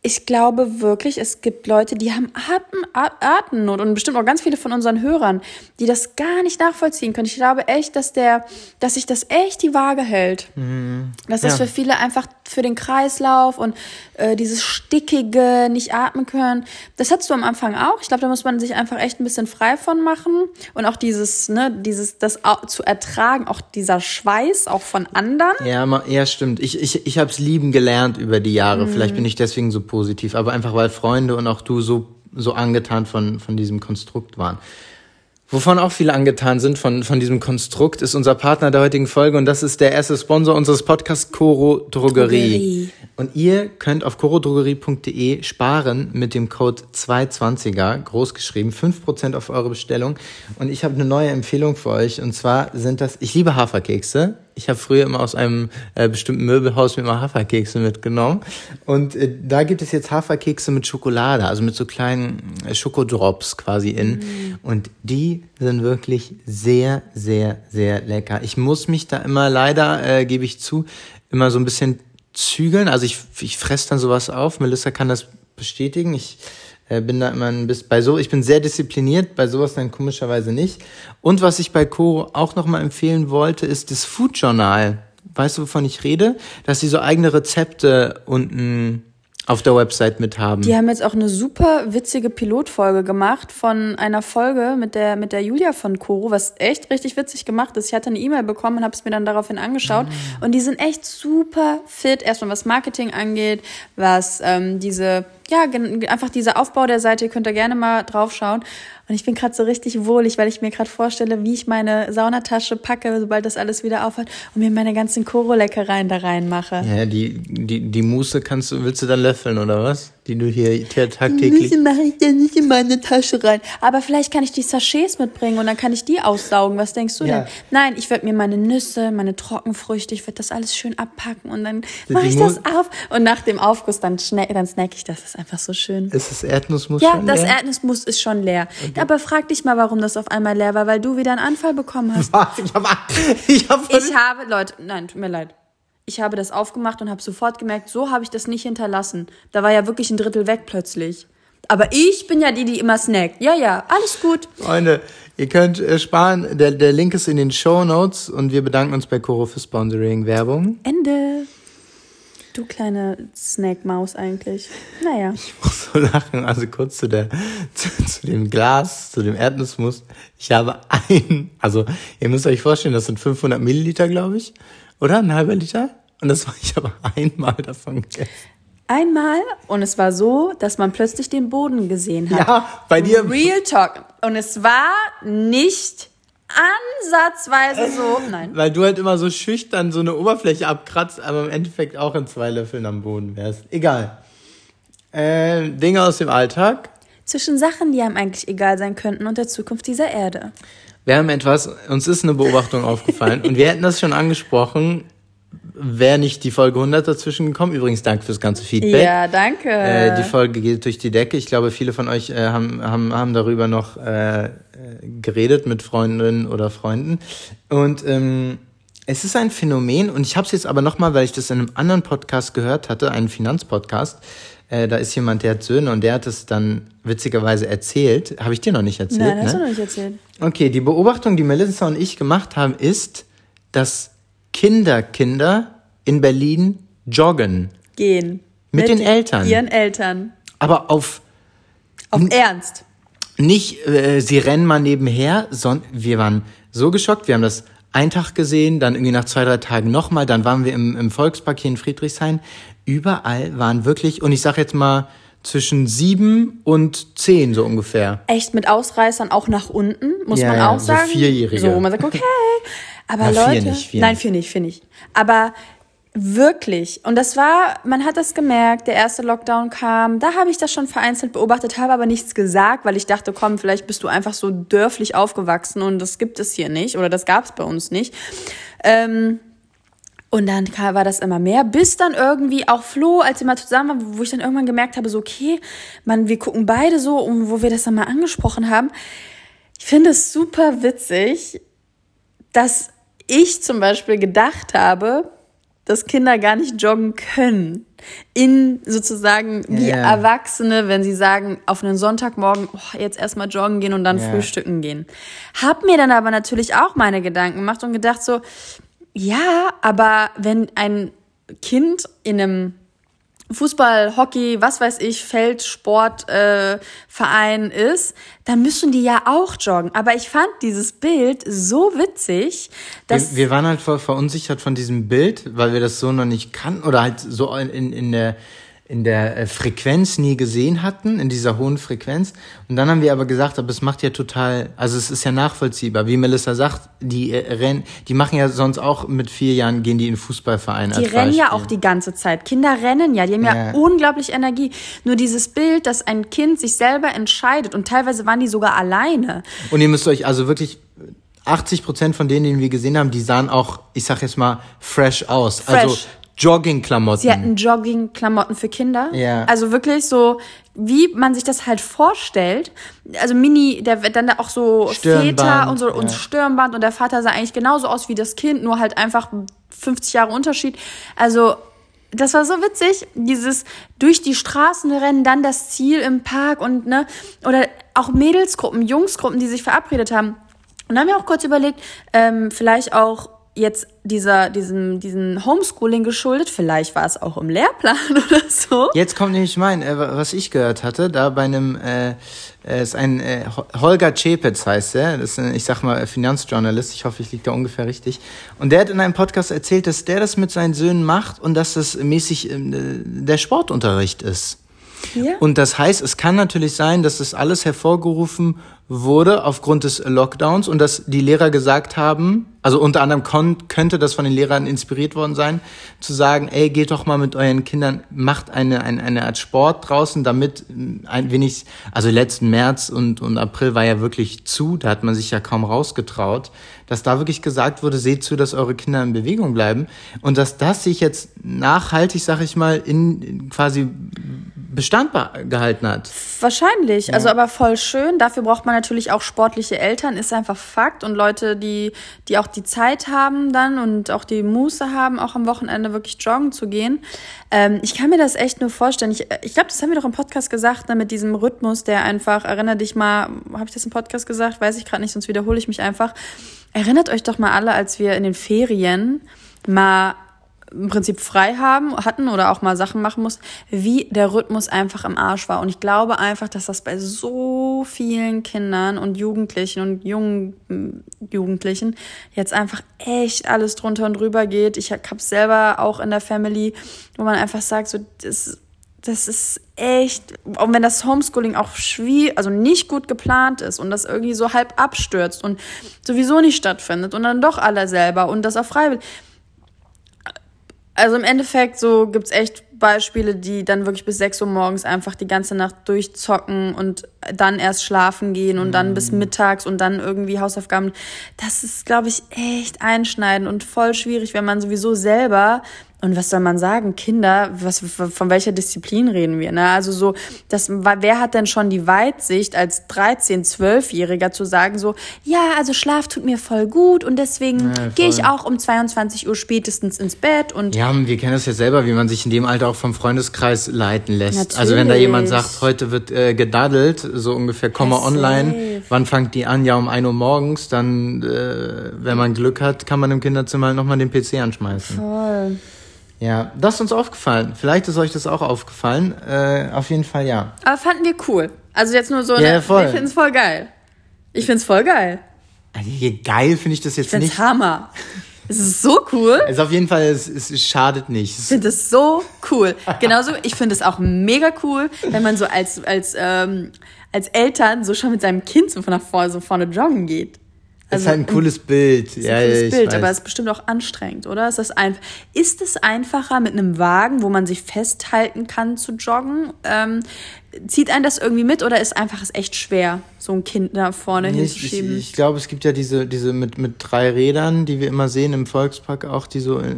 ich glaube wirklich, es gibt Leute, die haben Atem, Atemnot und bestimmt auch ganz viele von unseren Hörern, die das gar nicht nachvollziehen können. Ich glaube echt, dass der, dass sich das echt die Waage hält. Mhm. Dass das ja. für viele einfach für den Kreislauf und äh, dieses stickige, nicht atmen können. Das hattest du am Anfang auch. Ich glaube, da muss man sich einfach echt ein bisschen frei von machen und auch dieses, ne, dieses, das zu ertragen, auch dieser Schweiß auch von anderen. Ja, ja, stimmt. Ich, ich, ich habe es lieben gelernt über die Jahre. Mhm. Vielleicht bin ich deswegen so positiv, aber einfach weil Freunde und auch du so, so angetan von, von diesem Konstrukt waren. Wovon auch viele angetan sind von, von diesem Konstrukt, ist unser Partner der heutigen Folge und das ist der erste Sponsor unseres Podcasts Coro Drogerie. Drogerie. Und ihr könnt auf corodrogerie.de sparen mit dem Code 220er, großgeschrieben, 5% auf eure Bestellung. Und ich habe eine neue Empfehlung für euch und zwar sind das, ich liebe Haferkekse, ich habe früher immer aus einem äh, bestimmten Möbelhaus mir immer Haferkekse mitgenommen. Und äh, da gibt es jetzt Haferkekse mit Schokolade, also mit so kleinen äh, Schokodrops quasi in. Mm. Und die sind wirklich sehr, sehr, sehr lecker. Ich muss mich da immer leider, äh, gebe ich zu, immer so ein bisschen zügeln. Also ich, ich fresse dann sowas auf. Melissa kann das bestätigen. Ich äh, bin da immer ein bisschen bei so, ich bin sehr diszipliniert, bei sowas dann komischerweise nicht. Und was ich bei Co auch nochmal empfehlen wollte, ist das Food Journal. Weißt du, wovon ich rede? Dass sie so eigene Rezepte unten auf der Website mit haben. Die haben jetzt auch eine super witzige Pilotfolge gemacht von einer Folge mit der mit der Julia von Koro, was echt richtig witzig gemacht ist. Ich hatte eine E-Mail bekommen und habe es mir dann daraufhin angeschaut mhm. und die sind echt super fit, erstmal was Marketing angeht, was ähm, diese ja, einfach dieser Aufbau der Seite, ihr könnt da gerne mal drauf schauen. Und ich bin gerade so richtig wohlig, weil ich mir gerade vorstelle, wie ich meine Saunatasche packe, sobald das alles wieder aufhört und mir meine ganzen Koro-Leckereien da reinmache. Ja, die, die, die Muße kannst du, willst du dann löffeln, oder was? Die du hier tagtäglich. Die mache ich ja nicht in meine Tasche rein. Aber vielleicht kann ich die Sachets mitbringen und dann kann ich die aussaugen. Was denkst du Ja. denn? Nein, ich werde mir meine Nüsse, meine Trockenfrüchte, ich werde das alles schön abpacken und dann mache ich das auf. Und nach dem Aufguss dann, schnack, dann snack ich das. Das ist einfach so schön. Ist das Erdnussmus Ja, schon das leer? Erdnussmus ist schon leer. Aber frag dich mal, warum das auf einmal leer war, weil du wieder einen Anfall bekommen hast. Was? Ich habe ich hab Ich habe, Leute, nein, tut mir leid. Ich habe das aufgemacht und habe sofort gemerkt, so habe ich das nicht hinterlassen. Da war ja wirklich ein Drittel weg plötzlich. Aber ich bin ja die, die immer snackt. Ja, ja, alles gut. Freunde, ihr könnt äh, sparen. Der, der Link ist in den Show Notes und wir bedanken uns bei Coro für Sponsoring Werbung. Ende. Du kleine Snackmaus eigentlich. Naja. Ich muss so lachen. Also kurz zu der, zu, zu dem Glas, zu dem Erdnussmus. Ich habe ein, also ihr müsst euch vorstellen, das sind 500 Milliliter, glaube ich, oder ein halber Liter. Und das war ich aber einmal davon gegessen. Einmal und es war so, dass man plötzlich den Boden gesehen hat. Ja, bei dir. Real Talk. Und es war nicht ansatzweise so. Nein. Weil du halt immer so schüchtern so eine Oberfläche abkratzt, aber im Endeffekt auch in zwei Löffeln am Boden wärst. Egal. Äh, Dinge aus dem Alltag. Zwischen Sachen, die einem eigentlich egal sein könnten und der Zukunft dieser Erde. Wir haben etwas, uns ist eine Beobachtung aufgefallen und wir hätten das schon angesprochen, wäre nicht die Folge 100 dazwischen gekommen. Übrigens, danke fürs ganze Feedback. Ja, danke. Äh, die Folge geht durch die Decke. Ich glaube, viele von euch äh, haben, haben, haben darüber noch äh, geredet mit Freundinnen oder Freunden. Und ähm, es ist ein Phänomen, und ich habe es jetzt aber nochmal, weil ich das in einem anderen Podcast gehört hatte, einen Finanzpodcast. Äh, da ist jemand, der hat Söhne und der hat es dann witzigerweise erzählt. Habe ich dir noch nicht erzählt? Nein, hast ne? du noch nicht erzählt. Okay, die Beobachtung, die Melissa und ich gemacht haben, ist, dass Kinderkinder in Berlin joggen. Gehen. Mit den Eltern. Ihren Eltern. Aber auf Auf Ernst. nicht, äh, sie rennen mal nebenher, sondern wir waren so geschockt, wir haben das einen Tag gesehen, dann irgendwie nach zwei, drei Tagen nochmal, dann waren wir im, im Volkspark hier in Friedrichshain. Überall waren wirklich, und ich sag jetzt mal, zwischen sieben und zehn so ungefähr. Echt mit Ausreißern auch nach unten, muss Ja, man ja, auch so sagen. Vierjährige. So, wo man sagt, okay. Aber Ja, vier Leute. nicht, vier nein, vier nicht, vier nicht. Aber wirklich. Und das war, man hat das gemerkt, der erste Lockdown kam. Da habe ich das schon vereinzelt beobachtet, habe aber nichts gesagt, weil ich dachte, komm, vielleicht bist du einfach so dörflich aufgewachsen und das gibt es hier nicht oder das gab es bei uns nicht. Ähm, und dann war das immer mehr, bis dann irgendwie auch Flo, als wir mal zusammen waren, wo ich dann irgendwann gemerkt habe, so, okay, man, wir gucken beide so, und wo wir das dann mal angesprochen haben. Ich finde es super witzig, dass ich zum Beispiel gedacht habe, dass Kinder gar nicht joggen können. In sozusagen wie. Erwachsene, wenn sie sagen, auf einen Sonntagmorgen, oh, jetzt erstmal joggen gehen und dann Ja. frühstücken gehen. Hab mir dann aber natürlich auch meine Gedanken gemacht und gedacht so, ja, aber wenn ein Kind in einem Fußball, Hockey, was weiß ich, Feldsport, äh, ist, dann müssen die ja auch joggen. Aber ich fand dieses Bild so witzig, dass Wir, wir waren halt voll verunsichert von diesem Bild, weil wir das so noch nicht kannten oder halt so in, in der in der äh, Frequenz nie gesehen hatten, in dieser hohen Frequenz. Und dann haben wir aber gesagt, aber es macht ja total, also es ist ja nachvollziehbar. Wie Melissa sagt, die äh, rennen, die machen ja sonst auch mit vier Jahren gehen die in den Fußballverein. Die rennen ja Beispiel. auch die ganze Zeit. Kinder rennen ja, die haben ja. Ja. unglaublich Energie. Nur dieses Bild, dass ein Kind sich selber entscheidet und teilweise waren die sogar alleine. Und ihr müsst euch also wirklich 80 Prozent von denen, die wir gesehen haben, die sahen auch, ich sag jetzt mal, fresh aus. Also Fresh. Joggingklamotten. Sie hatten Jogging-Klamotten für Kinder. Ja. Also wirklich so, wie man sich das halt vorstellt. Also Mini, der wird dann da auch so Stirnband, Väter und so und ja. Stirnband und der Vater sah eigentlich genauso aus wie das Kind, nur halt einfach 50 Jahre Unterschied. Also das war so witzig, dieses durch die Straßen rennen, dann das Ziel im Park und ne, oder auch Mädelsgruppen, Jungsgruppen, die sich verabredet haben. Und dann haben wir auch kurz überlegt, ähm, vielleicht auch jetzt dieser, diesem, diesen Homeschooling geschuldet, vielleicht war es auch im Lehrplan oder so. Jetzt kommt nämlich mein, äh, was ich gehört hatte, da bei einem, äh, äh, ist ein äh, Ho- Holger Czepetz heißt er, das ist ein, ich sag mal, Finanzjournalist, ich hoffe, ich liege da ungefähr richtig. Und der hat in einem Podcast erzählt, dass der das mit seinen Söhnen macht und dass das mäßig ähm, äh, der Sportunterricht ist. Ja. Und das heißt, es kann natürlich sein, dass das alles hervorgerufen wurde aufgrund des Lockdowns und dass die Lehrer gesagt haben, also unter anderem kon könnte das von den Lehrern inspiriert worden sein, zu sagen, ey, geht doch mal mit euren Kindern, macht eine, eine, eine Art Sport draußen, damit ein wenig, also letzten März und, und April war ja wirklich zu, da hat man sich ja kaum rausgetraut, dass da wirklich gesagt wurde, seht zu, dass eure Kinder in Bewegung bleiben und dass das sich jetzt nachhaltig, sag ich mal, in quasi Bestand gehalten hat. Wahrscheinlich, also aber voll schön. Dafür braucht man natürlich auch sportliche Eltern, ist einfach Fakt. Und Leute, die, die auch die Zeit haben dann und auch die Muße haben, auch am Wochenende wirklich joggen zu gehen. Ähm, ich kann mir das echt nur vorstellen. Ich, ich glaube, das haben wir doch im Podcast gesagt, ne, mit diesem Rhythmus, der einfach, erinnere dich mal, habe ich das im Podcast gesagt? Weiß ich gerade nicht, sonst wiederhole ich mich einfach. Erinnert euch doch mal alle, als wir in den Ferien mal im Prinzip frei haben, hatten oder auch mal Sachen machen mussten, wie der Rhythmus einfach im Arsch war. Und ich glaube einfach, dass das bei so vielen Kindern und Jugendlichen und jungen mm, Jugendlichen jetzt einfach echt alles drunter und drüber geht. Ich habe es selber auch in der Family, wo man einfach sagt, so, das, das ist echt, auch wenn das Homeschooling auch schwierig, also nicht gut geplant ist und das irgendwie so halb abstürzt und sowieso nicht stattfindet und dann doch alle selber und das auch freiwillig also im Endeffekt so gibt's echt Beispiele, die dann wirklich bis 6 Uhr morgens einfach die ganze Nacht durchzocken und dann erst schlafen gehen und dann bis mhm. mittags und dann irgendwie Hausaufgaben. Das ist, glaube ich, echt einschneidend und voll schwierig, wenn man sowieso selber und was soll man sagen? Kinder, was, von welcher Disziplin reden wir? Ne? Also so, das, wer hat denn schon die Weitsicht als 13-, 12-Jähriger zu sagen so, ja, also Schlaf tut mir voll gut und deswegen ja, gehe ich auch um 22 Uhr spätestens ins Bett und. Ja, wir kennen das ja selber, wie man sich in dem Alter auch vom Freundeskreis leiten lässt. Natürlich. Also wenn da jemand sagt, heute wird äh, gedaddelt, so ungefähr, komm mal online, wann fangt die an? Ja, um 1 Uhr morgens, dann, äh, wenn man Glück hat, kann man im Kinderzimmer halt nochmal den PC anschmeißen. Voll. Ja, das ist uns aufgefallen. Vielleicht ist euch das auch aufgefallen. Äh, auf jeden Fall ja. Aber fanden wir cool. Also jetzt nur so, ja, eine, voll. wir finden es voll geil. Ich find's voll geil. Also geil finde ich das jetzt ich find's nicht. Hammer. Es ist so cool. Es ist auf jeden Fall, es, es schadet nicht. Ich finde es so cool. Genauso, ich finde es auch mega cool, wenn man so als, als, ähm, als Eltern so schon mit seinem Kind so von nach vorne, so vorne joggen geht. Also, ist halt ein cooles Bild. Ist ja, ein cooles Bild, weiß. aber es ist bestimmt auch anstrengend, oder? Ist, das ein, ist es einfacher mit einem Wagen, wo man sich festhalten kann, zu joggen? Ähm, zieht einen das irgendwie mit oder ist einfach es echt schwer, so ein Kind da vorne nee, hinzuschieben? Ich, ich, ich glaube, es gibt ja diese, diese mit, mit drei Rädern, die wir immer sehen im Volkspark auch, die so. Äh,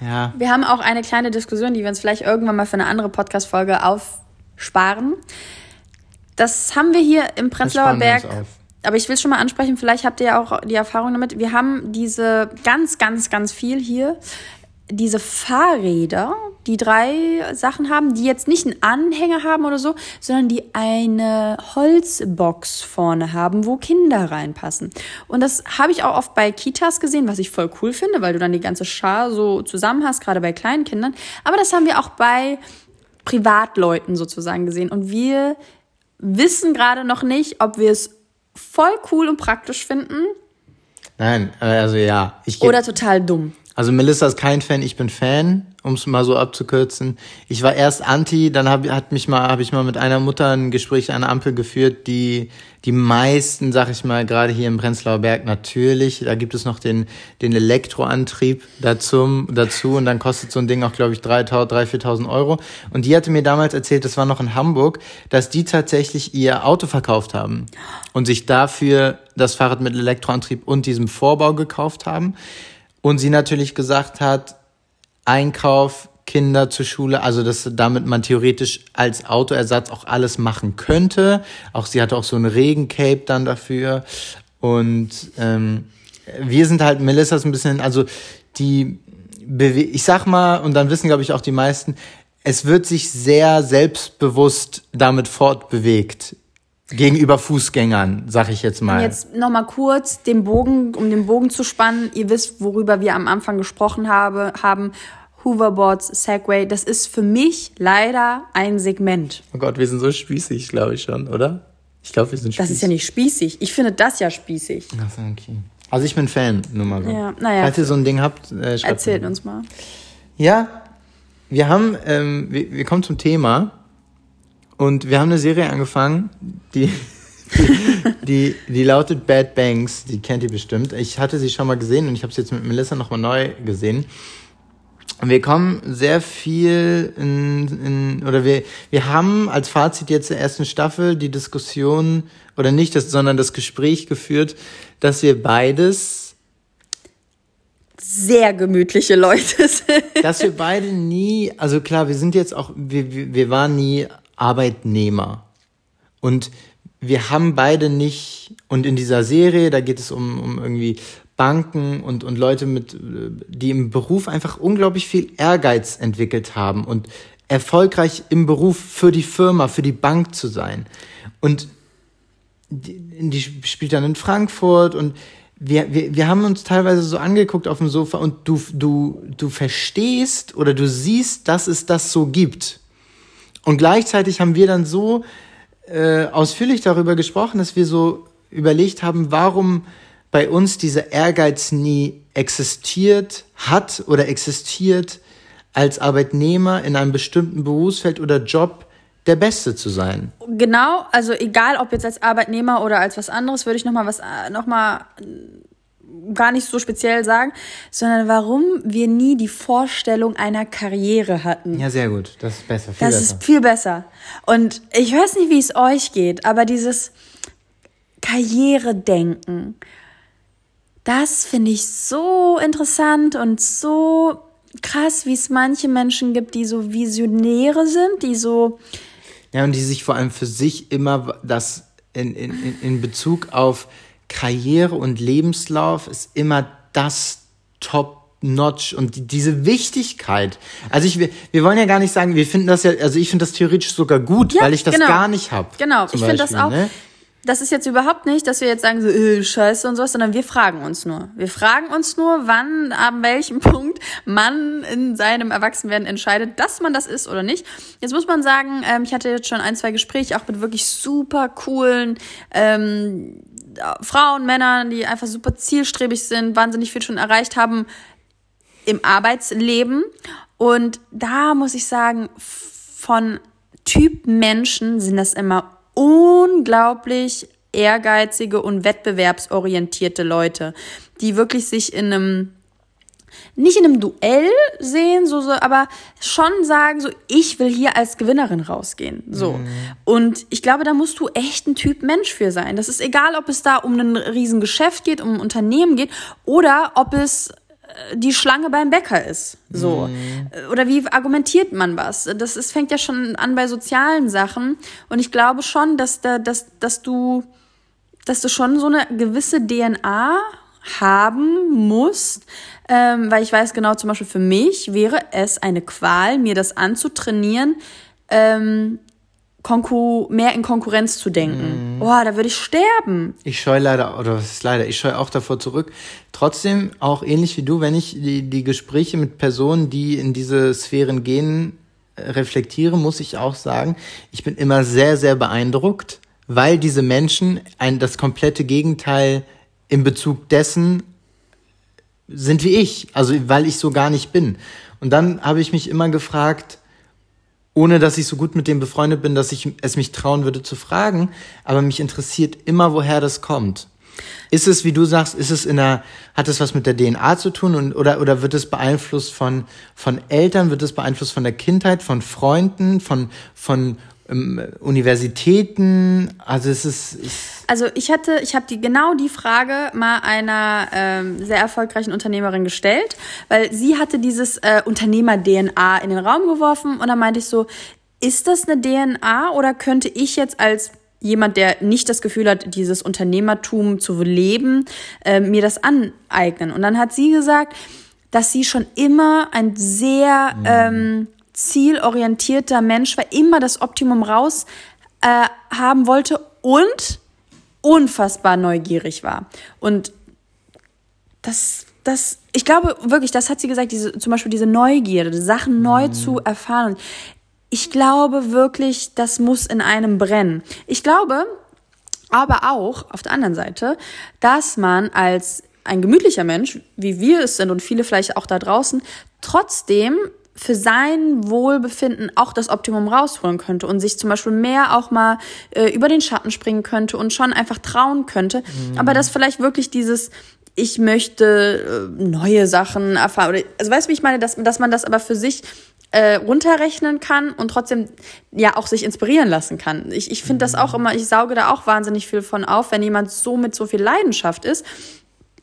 ja. Wir haben auch eine kleine Diskussion, die wir uns vielleicht irgendwann mal für eine andere Podcast-Folge aufsparen. Das haben wir hier im Prenzlauer Berg aber ich will schon mal ansprechen, vielleicht habt ihr ja auch die Erfahrung damit. Wir haben diese ganz, ganz, ganz viel hier, diese Fahrräder, die drei Sachen haben, die jetzt nicht einen Anhänger haben oder so, sondern die eine Holzbox vorne haben, wo Kinder reinpassen. Und das habe ich auch oft bei Kitas gesehen, was ich voll cool finde, weil du dann die ganze Schar so zusammen hast, gerade bei kleinen Kindern. Aber das haben wir auch bei Privatleuten sozusagen gesehen. Und wir wissen gerade noch nicht, ob wir es voll cool und praktisch finden. Nein, äh, also ja. Ich Oder total dumm. Also Melissa ist kein Fan, ich bin Fan, um es mal so abzukürzen. Ich war erst anti, dann hab, hat mich mal, habe ich mal mit einer Mutter ein Gespräch an Ampel geführt, die die meisten, sag ich mal, gerade hier im Prenzlauer Berg natürlich, da gibt es noch den den Elektroantrieb dazu, dazu und dann kostet so ein Ding auch, glaube ich, 3.000, 3.000, 4.000 Euro. Und die hatte mir damals erzählt, das war noch in Hamburg, dass die tatsächlich ihr Auto verkauft haben und sich dafür das Fahrrad mit Elektroantrieb und diesem Vorbau gekauft haben. Und sie natürlich gesagt hat, Einkauf, Kinder zur Schule, also dass damit man theoretisch als Autoersatz auch alles machen könnte. Auch sie hatte auch so ein Regencape dann dafür. Und ähm, wir sind halt, Melissa ist ein bisschen, also die, Bewe ich sag mal, und dann wissen, glaube ich, auch die meisten, es wird sich sehr selbstbewusst damit fortbewegt gegenüber Fußgängern, sag ich jetzt mal. Und jetzt nochmal kurz den Bogen, um den Bogen zu spannen. Ihr wisst, worüber wir am Anfang gesprochen habe, haben. Hoverboards, Segway, das ist für mich leider ein Segment. Oh Gott, wir sind so spießig, glaube ich schon, oder? Ich glaube, wir sind spießig. Das ist ja nicht spießig. Ich finde das ja spießig. Ach, okay. Also ich bin Fan, nur mal so. Ja, naja. Falls ihr so ein Ding habt, äh, schreibt Erzählt uns mal. Ja, wir haben, ähm, wir, wir kommen zum Thema Und wir haben eine Serie angefangen, die, die, die, die lautet Bad Banks. Die kennt ihr bestimmt. Ich hatte sie schon mal gesehen und ich habe sie jetzt mit Melissa nochmal neu gesehen. Und wir kommen sehr viel in, in oder wir, wir haben als Fazit jetzt der ersten Staffel die Diskussion, oder nicht das, sondern das Gespräch geführt, dass wir beides sehr gemütliche Leute sind. Dass wir beide nie, also klar, wir sind jetzt auch, wir, wir waren nie Arbeitnehmer. Und wir haben beide nicht, und in dieser Serie, da geht es um, um irgendwie Banken und, und Leute mit, die im Beruf einfach unglaublich viel Ehrgeiz entwickelt haben und erfolgreich im Beruf für die Firma, für die Bank zu sein. Und die, die spielt dann in Frankfurt und wir, wir, wir haben uns teilweise so angeguckt auf dem Sofa und du, du, du verstehst oder du siehst, dass es das so gibt. Und gleichzeitig haben wir dann so äh, ausführlich darüber gesprochen, dass wir so überlegt haben, warum bei uns dieser Ehrgeiz nie existiert hat oder existiert, als Arbeitnehmer in einem bestimmten Berufsfeld oder Job der Beste zu sein. Genau, also egal ob jetzt als Arbeitnehmer oder als was anderes, würde ich noch mal was äh, noch mal äh, gar nicht so speziell sagen, sondern warum wir nie die Vorstellung einer Karriere hatten. Ja, sehr gut. Das ist besser. Viel das besser. ist viel besser. Und ich weiß nicht, wie es euch geht, aber dieses Karrieredenken, das finde ich so interessant und so krass, wie es manche Menschen gibt, die so Visionäre sind, die so ja, und die sich vor allem für sich immer das in, in, in Bezug auf Karriere und Lebenslauf ist immer das Top Notch und die, diese Wichtigkeit. Also ich, wir, wir wollen ja gar nicht sagen, wir finden das ja, also ich finde das theoretisch sogar gut, ja, weil ich das genau. gar nicht habe. Genau, ich finde das auch. Ne? das ist jetzt überhaupt nicht, dass wir jetzt sagen so äh, Scheiße und sowas, sondern wir fragen uns nur. Wir fragen uns nur, wann, an welchem Punkt man in seinem Erwachsenwerden entscheidet, dass man das ist oder nicht. Jetzt muss man sagen, ähm, ich hatte jetzt schon ein, zwei Gespräche auch mit wirklich super coolen ähm, Frauen, Männern, die einfach super zielstrebig sind, wahnsinnig viel schon erreicht haben im Arbeitsleben. Und da muss ich sagen, von Typ Menschen sind das immer unglaublich ehrgeizige und wettbewerbsorientierte Leute, die wirklich sich in einem nicht in einem Duell sehen, so, so, aber schon sagen, so, ich will hier als Gewinnerin rausgehen. So. Mhm. Und ich glaube, da musst du echt ein Typ Mensch für sein. Das ist egal, ob es da um ein Riesengeschäft geht, um ein Unternehmen geht oder ob es die Schlange beim Bäcker ist. So. Mhm. Oder wie argumentiert man was? Das ist, fängt ja schon an bei sozialen Sachen. Und ich glaube schon, dass, da, dass, dass du, dass du schon so eine gewisse DNA haben musst, ähm, weil ich weiß genau, zum Beispiel für mich wäre es eine Qual, mir das anzutrainieren, ähm, Konku mehr in Konkurrenz zu denken. Mhm. Oh, da würde ich sterben. Ich scheue leider, oder was ist leider, ich scheue auch davor zurück. Trotzdem, auch ähnlich wie du, wenn ich die, die Gespräche mit Personen, die in diese Sphären gehen, reflektiere, muss ich auch sagen, ich bin immer sehr, sehr beeindruckt, weil diese Menschen ein, das komplette Gegenteil in Bezug dessen sind wie ich. Also, weil ich so gar nicht bin. Und dann habe ich mich immer gefragt, ohne dass ich so gut mit dem befreundet bin, dass ich es mich trauen würde zu fragen. Aber mich interessiert immer, woher das kommt. Ist es, wie du sagst, ist es in der, hat es was mit der DNA zu tun und, oder, oder wird es beeinflusst von, von Eltern, wird es beeinflusst von der Kindheit, von Freunden, von, von Universitäten? Also es ist, ist also ich hatte, ich habe die genau die Frage mal einer ähm, sehr erfolgreichen Unternehmerin gestellt, weil sie hatte dieses äh, Unternehmer-DNA in den Raum geworfen und dann meinte ich so, ist das eine DNA oder könnte ich jetzt als jemand, der nicht das Gefühl hat, dieses Unternehmertum zu leben, äh, mir das aneignen? Und dann hat sie gesagt, dass sie schon immer ein sehr mhm. ähm, zielorientierter Mensch war, immer das Optimum raus äh, haben wollte und unfassbar neugierig war. Und das, das, ich glaube wirklich, das hat sie gesagt, diese, zum Beispiel diese Neugierde, Sachen mhm. neu zu erfahren. Ich glaube wirklich, das muss in einem brennen. Ich glaube aber auch auf der anderen Seite, dass man als ein gemütlicher Mensch, wie wir es sind und viele vielleicht auch da draußen, trotzdem für sein Wohlbefinden auch das Optimum rausholen könnte und sich zum Beispiel mehr auch mal äh, über den Schatten springen könnte und schon einfach trauen könnte. Mhm. Aber dass vielleicht wirklich dieses, ich möchte äh, neue Sachen erfahren. Also weißt du, wie ich meine, dass, dass man das aber für sich äh, runterrechnen kann und trotzdem ja auch sich inspirieren lassen kann. Ich, ich finde das auch immer, ich sauge da auch wahnsinnig viel von auf, wenn jemand so mit so viel Leidenschaft ist.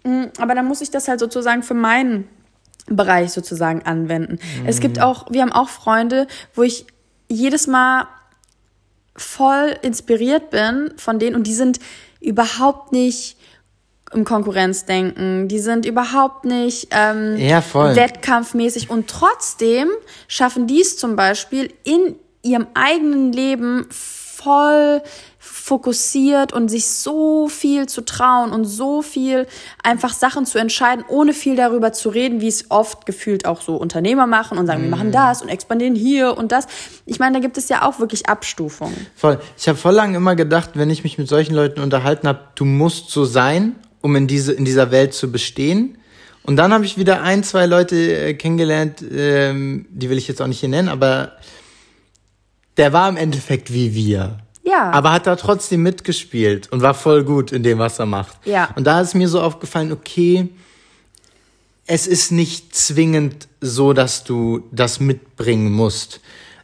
Mm, aber dann muss ich das halt sozusagen für meinen Bereich sozusagen anwenden. Mhm. Es gibt auch, wir haben auch Freunde, wo ich jedes Mal voll inspiriert bin von denen und die sind überhaupt nicht im Konkurrenzdenken, die sind überhaupt nicht ähm, ja, wettkampfmäßig und trotzdem schaffen die es zum Beispiel in ihrem eigenen Leben voll fokussiert und sich so viel zu trauen und so viel einfach Sachen zu entscheiden, ohne viel darüber zu reden, wie es oft gefühlt auch so Unternehmer machen und sagen, mm. wir machen mhm. das und expandieren hier und das. Ich meine, da gibt es ja auch wirklich Abstufungen. Voll. Ich habe voll lange immer gedacht, wenn ich mich mit solchen Leuten unterhalten habe, du musst so sein, um in diese in dieser Welt zu bestehen. Und dann habe ich wieder ein, zwei Leute äh, kennengelernt, ähm, die will ich jetzt auch nicht hier nennen, aber der war im Endeffekt wie wir. Ja. Aber hat da trotzdem mitgespielt und war voll gut in dem, was er macht. Ja. Und da ist mir so aufgefallen, okay, es ist nicht zwingend so, dass du das mitbringen musst.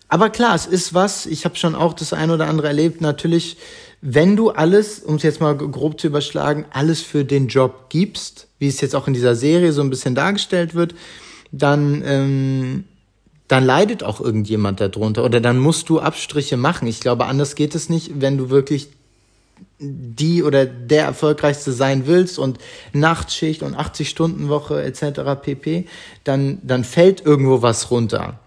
Aber klar, es ist was, ich habe schon auch das ein oder andere erlebt, natürlich, wenn du alles, um es jetzt mal grob zu überschlagen, alles für den Job gibst, wie es jetzt auch in dieser Serie so ein bisschen dargestellt wird, dann ähm, dann leidet auch irgendjemand darunter oder dann musst du Abstriche machen. Ich glaube, anders geht es nicht, wenn du wirklich die oder der erfolgreichste sein willst und Nachtschicht und 80 Stunden Woche etc. pp, dann dann fällt irgendwo was runter.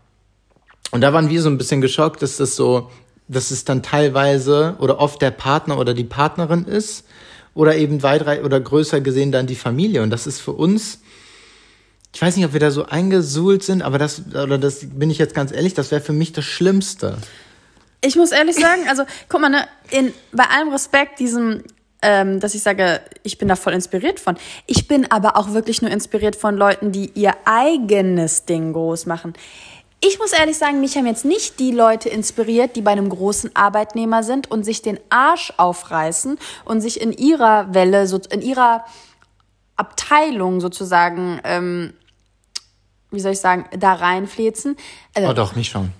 Und da waren wir so ein bisschen geschockt, dass das so, dass es dann teilweise oder oft der Partner oder die Partnerin ist oder eben weit oder größer gesehen dann die Familie und das ist für uns ich weiß nicht, ob wir da so eingesuhlt sind, aber das, oder das bin ich jetzt ganz ehrlich, das wäre für mich das Schlimmste. Ich muss ehrlich sagen, also guck mal, ne, in, bei allem Respekt diesem, ähm, dass ich sage, ich bin da voll inspiriert von. Ich bin aber auch wirklich nur inspiriert von Leuten, die ihr eigenes Ding groß machen. Ich muss ehrlich sagen, mich haben jetzt nicht die Leute inspiriert, die bei einem großen Arbeitnehmer sind und sich den Arsch aufreißen und sich in ihrer Welle, so in ihrer Abteilung sozusagen, ähm, wie soll ich sagen, da reinflezen. Also, oh doch, mich schon.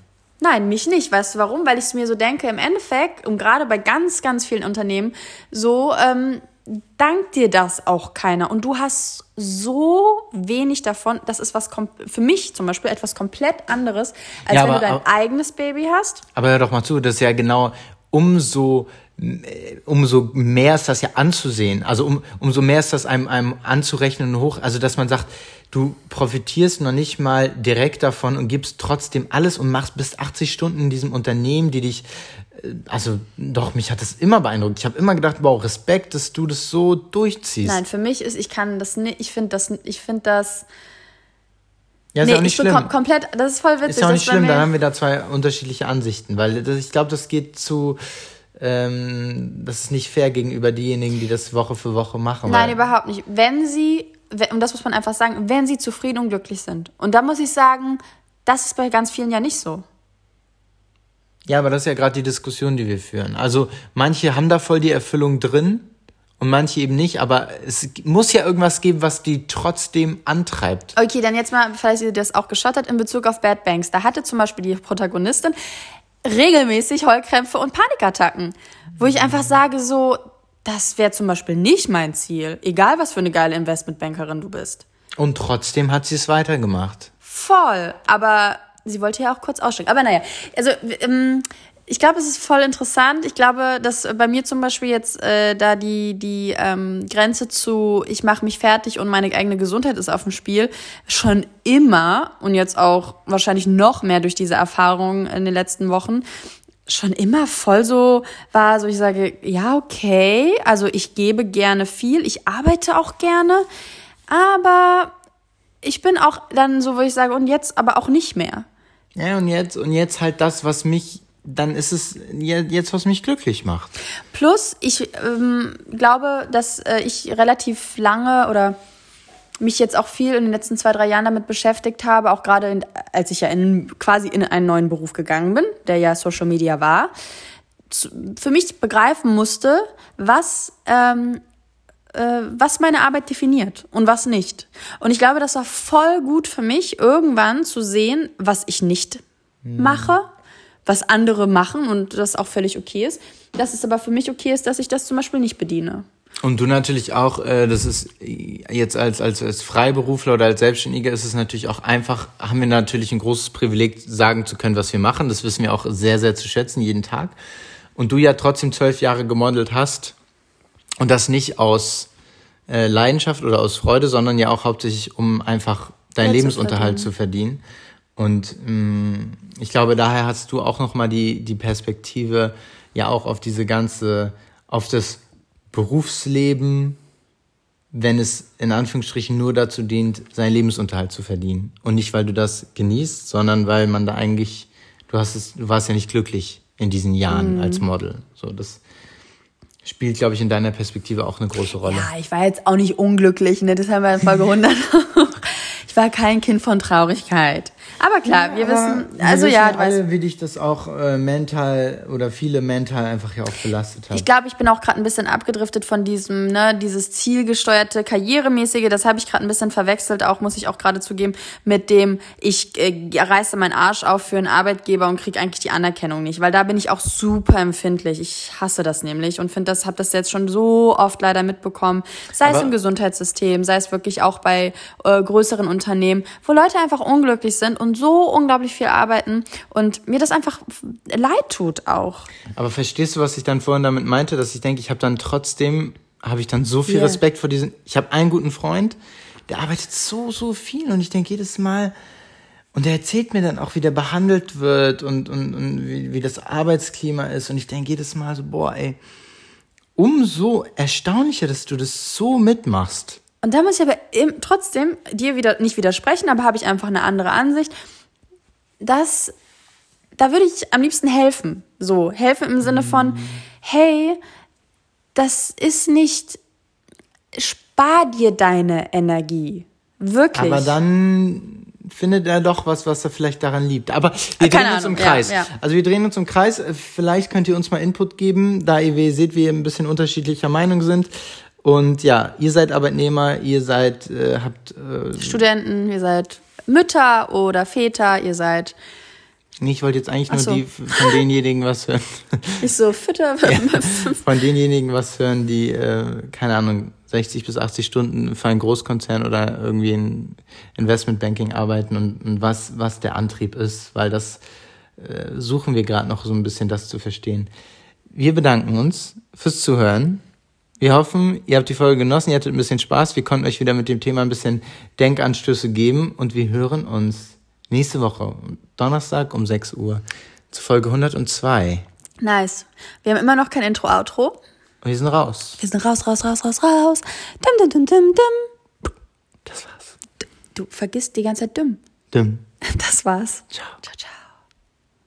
Nein, mich nicht. Weißt du warum? Weil ich es mir so denke, im Endeffekt, und gerade bei ganz, ganz vielen Unternehmen, so ähm, dankt dir das auch keiner. Und du hast so wenig davon. Das ist was für mich zum Beispiel etwas komplett anderes, als ja, wenn aber, du dein aber, eigenes Baby hast. Aber hör doch mal zu, das ist ja genau umso umso mehr ist das ja anzusehen. Also um, umso mehr ist das einem, einem anzurechnen und hoch. Also dass man sagt, du profitierst noch nicht mal direkt davon und gibst trotzdem alles und machst bis 80 Stunden in diesem Unternehmen, die dich, äh, also doch, mich hat das immer beeindruckt. Ich habe immer gedacht, wow, Respekt, dass du das so durchziehst. Nein, für mich ist, ich kann das nicht, ich finde das, ich finde das, ja, ist nee, auch nicht schlimm. Kom komplett, das ist voll witzig. Ist auch nicht schlimm, dann haben wir da zwei unterschiedliche Ansichten, weil das, ich glaube, das geht zu, ähm, das ist nicht fair gegenüber diejenigen, die das Woche für Woche machen. Nein, überhaupt nicht. Wenn sie, und das muss man einfach sagen, wenn sie zufrieden und glücklich sind. Und da muss ich sagen, das ist bei ganz vielen ja nicht so. Ja, aber das ist ja gerade die Diskussion, die wir führen. Also manche haben da voll die Erfüllung drin und manche eben nicht, aber es muss ja irgendwas geben, was die trotzdem antreibt. Okay, dann jetzt mal, falls ihr das auch geschaut habt, in Bezug auf Bad Banks. Da hatte zum Beispiel die Protagonistin regelmäßig Heulkrämpfe und Panikattacken, wo ich einfach sage so, das wäre zum Beispiel nicht mein Ziel, egal was für eine geile Investmentbankerin du bist. Und trotzdem hat sie es weitergemacht. Voll, aber sie wollte ja auch kurz aussteigen. Aber naja, also ähm, ich glaube, es ist voll interessant. Ich glaube, dass bei mir zum Beispiel jetzt äh, da die, die ähm, Grenze zu, ich mache mich fertig und meine eigene Gesundheit ist auf dem Spiel, schon immer und jetzt auch wahrscheinlich noch mehr durch diese Erfahrung in den letzten Wochen, schon immer voll so war, so ich sage, ja, okay, also ich gebe gerne viel, ich arbeite auch gerne, aber ich bin auch dann so, wo ich sage, und jetzt aber auch nicht mehr. Ja, und jetzt, und jetzt halt das, was mich dann ist es jetzt, was mich glücklich macht. Plus, ich ähm, glaube, dass äh, ich relativ lange oder mich jetzt auch viel in den letzten zwei, drei Jahren damit beschäftigt habe, auch gerade in, als ich ja in, quasi in einen neuen Beruf gegangen bin, der ja Social Media war, zu, für mich begreifen musste, was, ähm, äh, was meine Arbeit definiert und was nicht. Und ich glaube, das war voll gut für mich, irgendwann zu sehen, was ich nicht mhm. mache, was andere machen und das auch völlig okay ist. Dass es aber für mich okay ist, dass ich das zum Beispiel nicht bediene. Und du natürlich auch, äh, das ist jetzt als, als, als Freiberufler oder als Selbstständiger ist es natürlich auch einfach, haben wir natürlich ein großes Privileg, sagen zu können, was wir machen. Das wissen wir auch sehr, sehr zu schätzen, jeden Tag. Und du ja trotzdem zwölf Jahre gemodelt hast und das nicht aus äh, Leidenschaft oder aus Freude, sondern ja auch hauptsächlich, um einfach deinen Lebensunterhalt zu verdienen. Und mh, mm, ich glaube, daher hast du auch nochmal die, die Perspektive ja auch auf diese ganze, auf das Berufsleben, wenn es in Anführungsstrichen nur dazu dient, seinen Lebensunterhalt zu verdienen. Und nicht, weil du das genießt, sondern weil man da eigentlich, du hast es, du warst ja nicht glücklich in diesen Jahren mhm. als Model. So, das spielt, glaube ich, in deiner Perspektive auch eine große Rolle. Ja, ich war jetzt auch nicht unglücklich, ne? Das haben wir in Folge 100 ich war kein Kind von Traurigkeit. Aber klar, ja, wir wissen, also wir ja, wissen alle, wie dich das auch äh, mental oder viele mental einfach ja auch belastet hat. Ich glaube, ich bin auch gerade ein bisschen abgedriftet von diesem, ne, dieses zielgesteuerte, karrieremäßige, das habe ich gerade ein bisschen verwechselt, auch muss ich auch gerade zugeben, mit dem, ich äh, reiße meinen Arsch auf für einen Arbeitgeber und kriege eigentlich die Anerkennung nicht, weil da bin ich auch super empfindlich. Ich hasse das nämlich und finde das, habe das jetzt schon so oft leider mitbekommen, sei Aber es im Gesundheitssystem, sei es wirklich auch bei äh, größeren Unternehmen, wo Leute einfach unglücklich sind und und so unglaublich viel arbeiten und mir das einfach leid tut auch. Aber verstehst du, was ich dann vorhin damit meinte, dass ich denke, ich habe dann trotzdem, habe ich dann so viel yeah. Respekt vor diesen, ich habe einen guten Freund, der arbeitet so, so viel und ich denke jedes Mal, und der erzählt mir dann auch, wie der behandelt wird und, und, und wie, wie das Arbeitsklima ist. Und ich denke jedes Mal so, boah, ey, umso erstaunlicher, dass du das so mitmachst. Und da muss ich aber trotzdem dir wieder nicht widersprechen, aber habe ich einfach eine andere Ansicht. dass da würde ich am liebsten helfen. So, helfen im Sinne von, hey, das ist nicht, spar dir deine Energie. Wirklich. Aber dann findet er doch was, was er vielleicht daran liebt. Aber wir Keine drehen uns im Kreis. Ja, ja. Also wir drehen uns im Kreis. Vielleicht könnt ihr uns mal Input geben, da ihr seht, wir ein bisschen unterschiedlicher Meinung sind. Und ja, ihr seid Arbeitnehmer, ihr seid, äh, habt äh, Studenten, ihr seid Mütter oder Väter, ihr seid. Nee, ich wollte jetzt eigentlich nur so. die von denjenigen was hören. Ich so, Fütter. ja, von denjenigen was hören, die, äh, keine Ahnung, 60 bis 80 Stunden für einen Großkonzern oder irgendwie in Investmentbanking arbeiten und, und was, was der Antrieb ist, weil das äh, suchen wir gerade noch so ein bisschen, das zu verstehen. Wir bedanken uns fürs Zuhören. Wir hoffen, ihr habt die Folge genossen, ihr hattet ein bisschen Spaß. Wir konnten euch wieder mit dem Thema ein bisschen Denkanstöße geben und wir hören uns nächste Woche, Donnerstag um 6 Uhr, zu Folge 102. Nice. Wir haben immer noch kein Intro-Outro. Und wir sind raus. Wir sind raus, raus, raus, raus, raus. Dum, dum, dum, dum, dum. Das war's. Du vergisst die ganze Zeit dumm. Dumm. Das war's. Ciao. Ciao, ciao.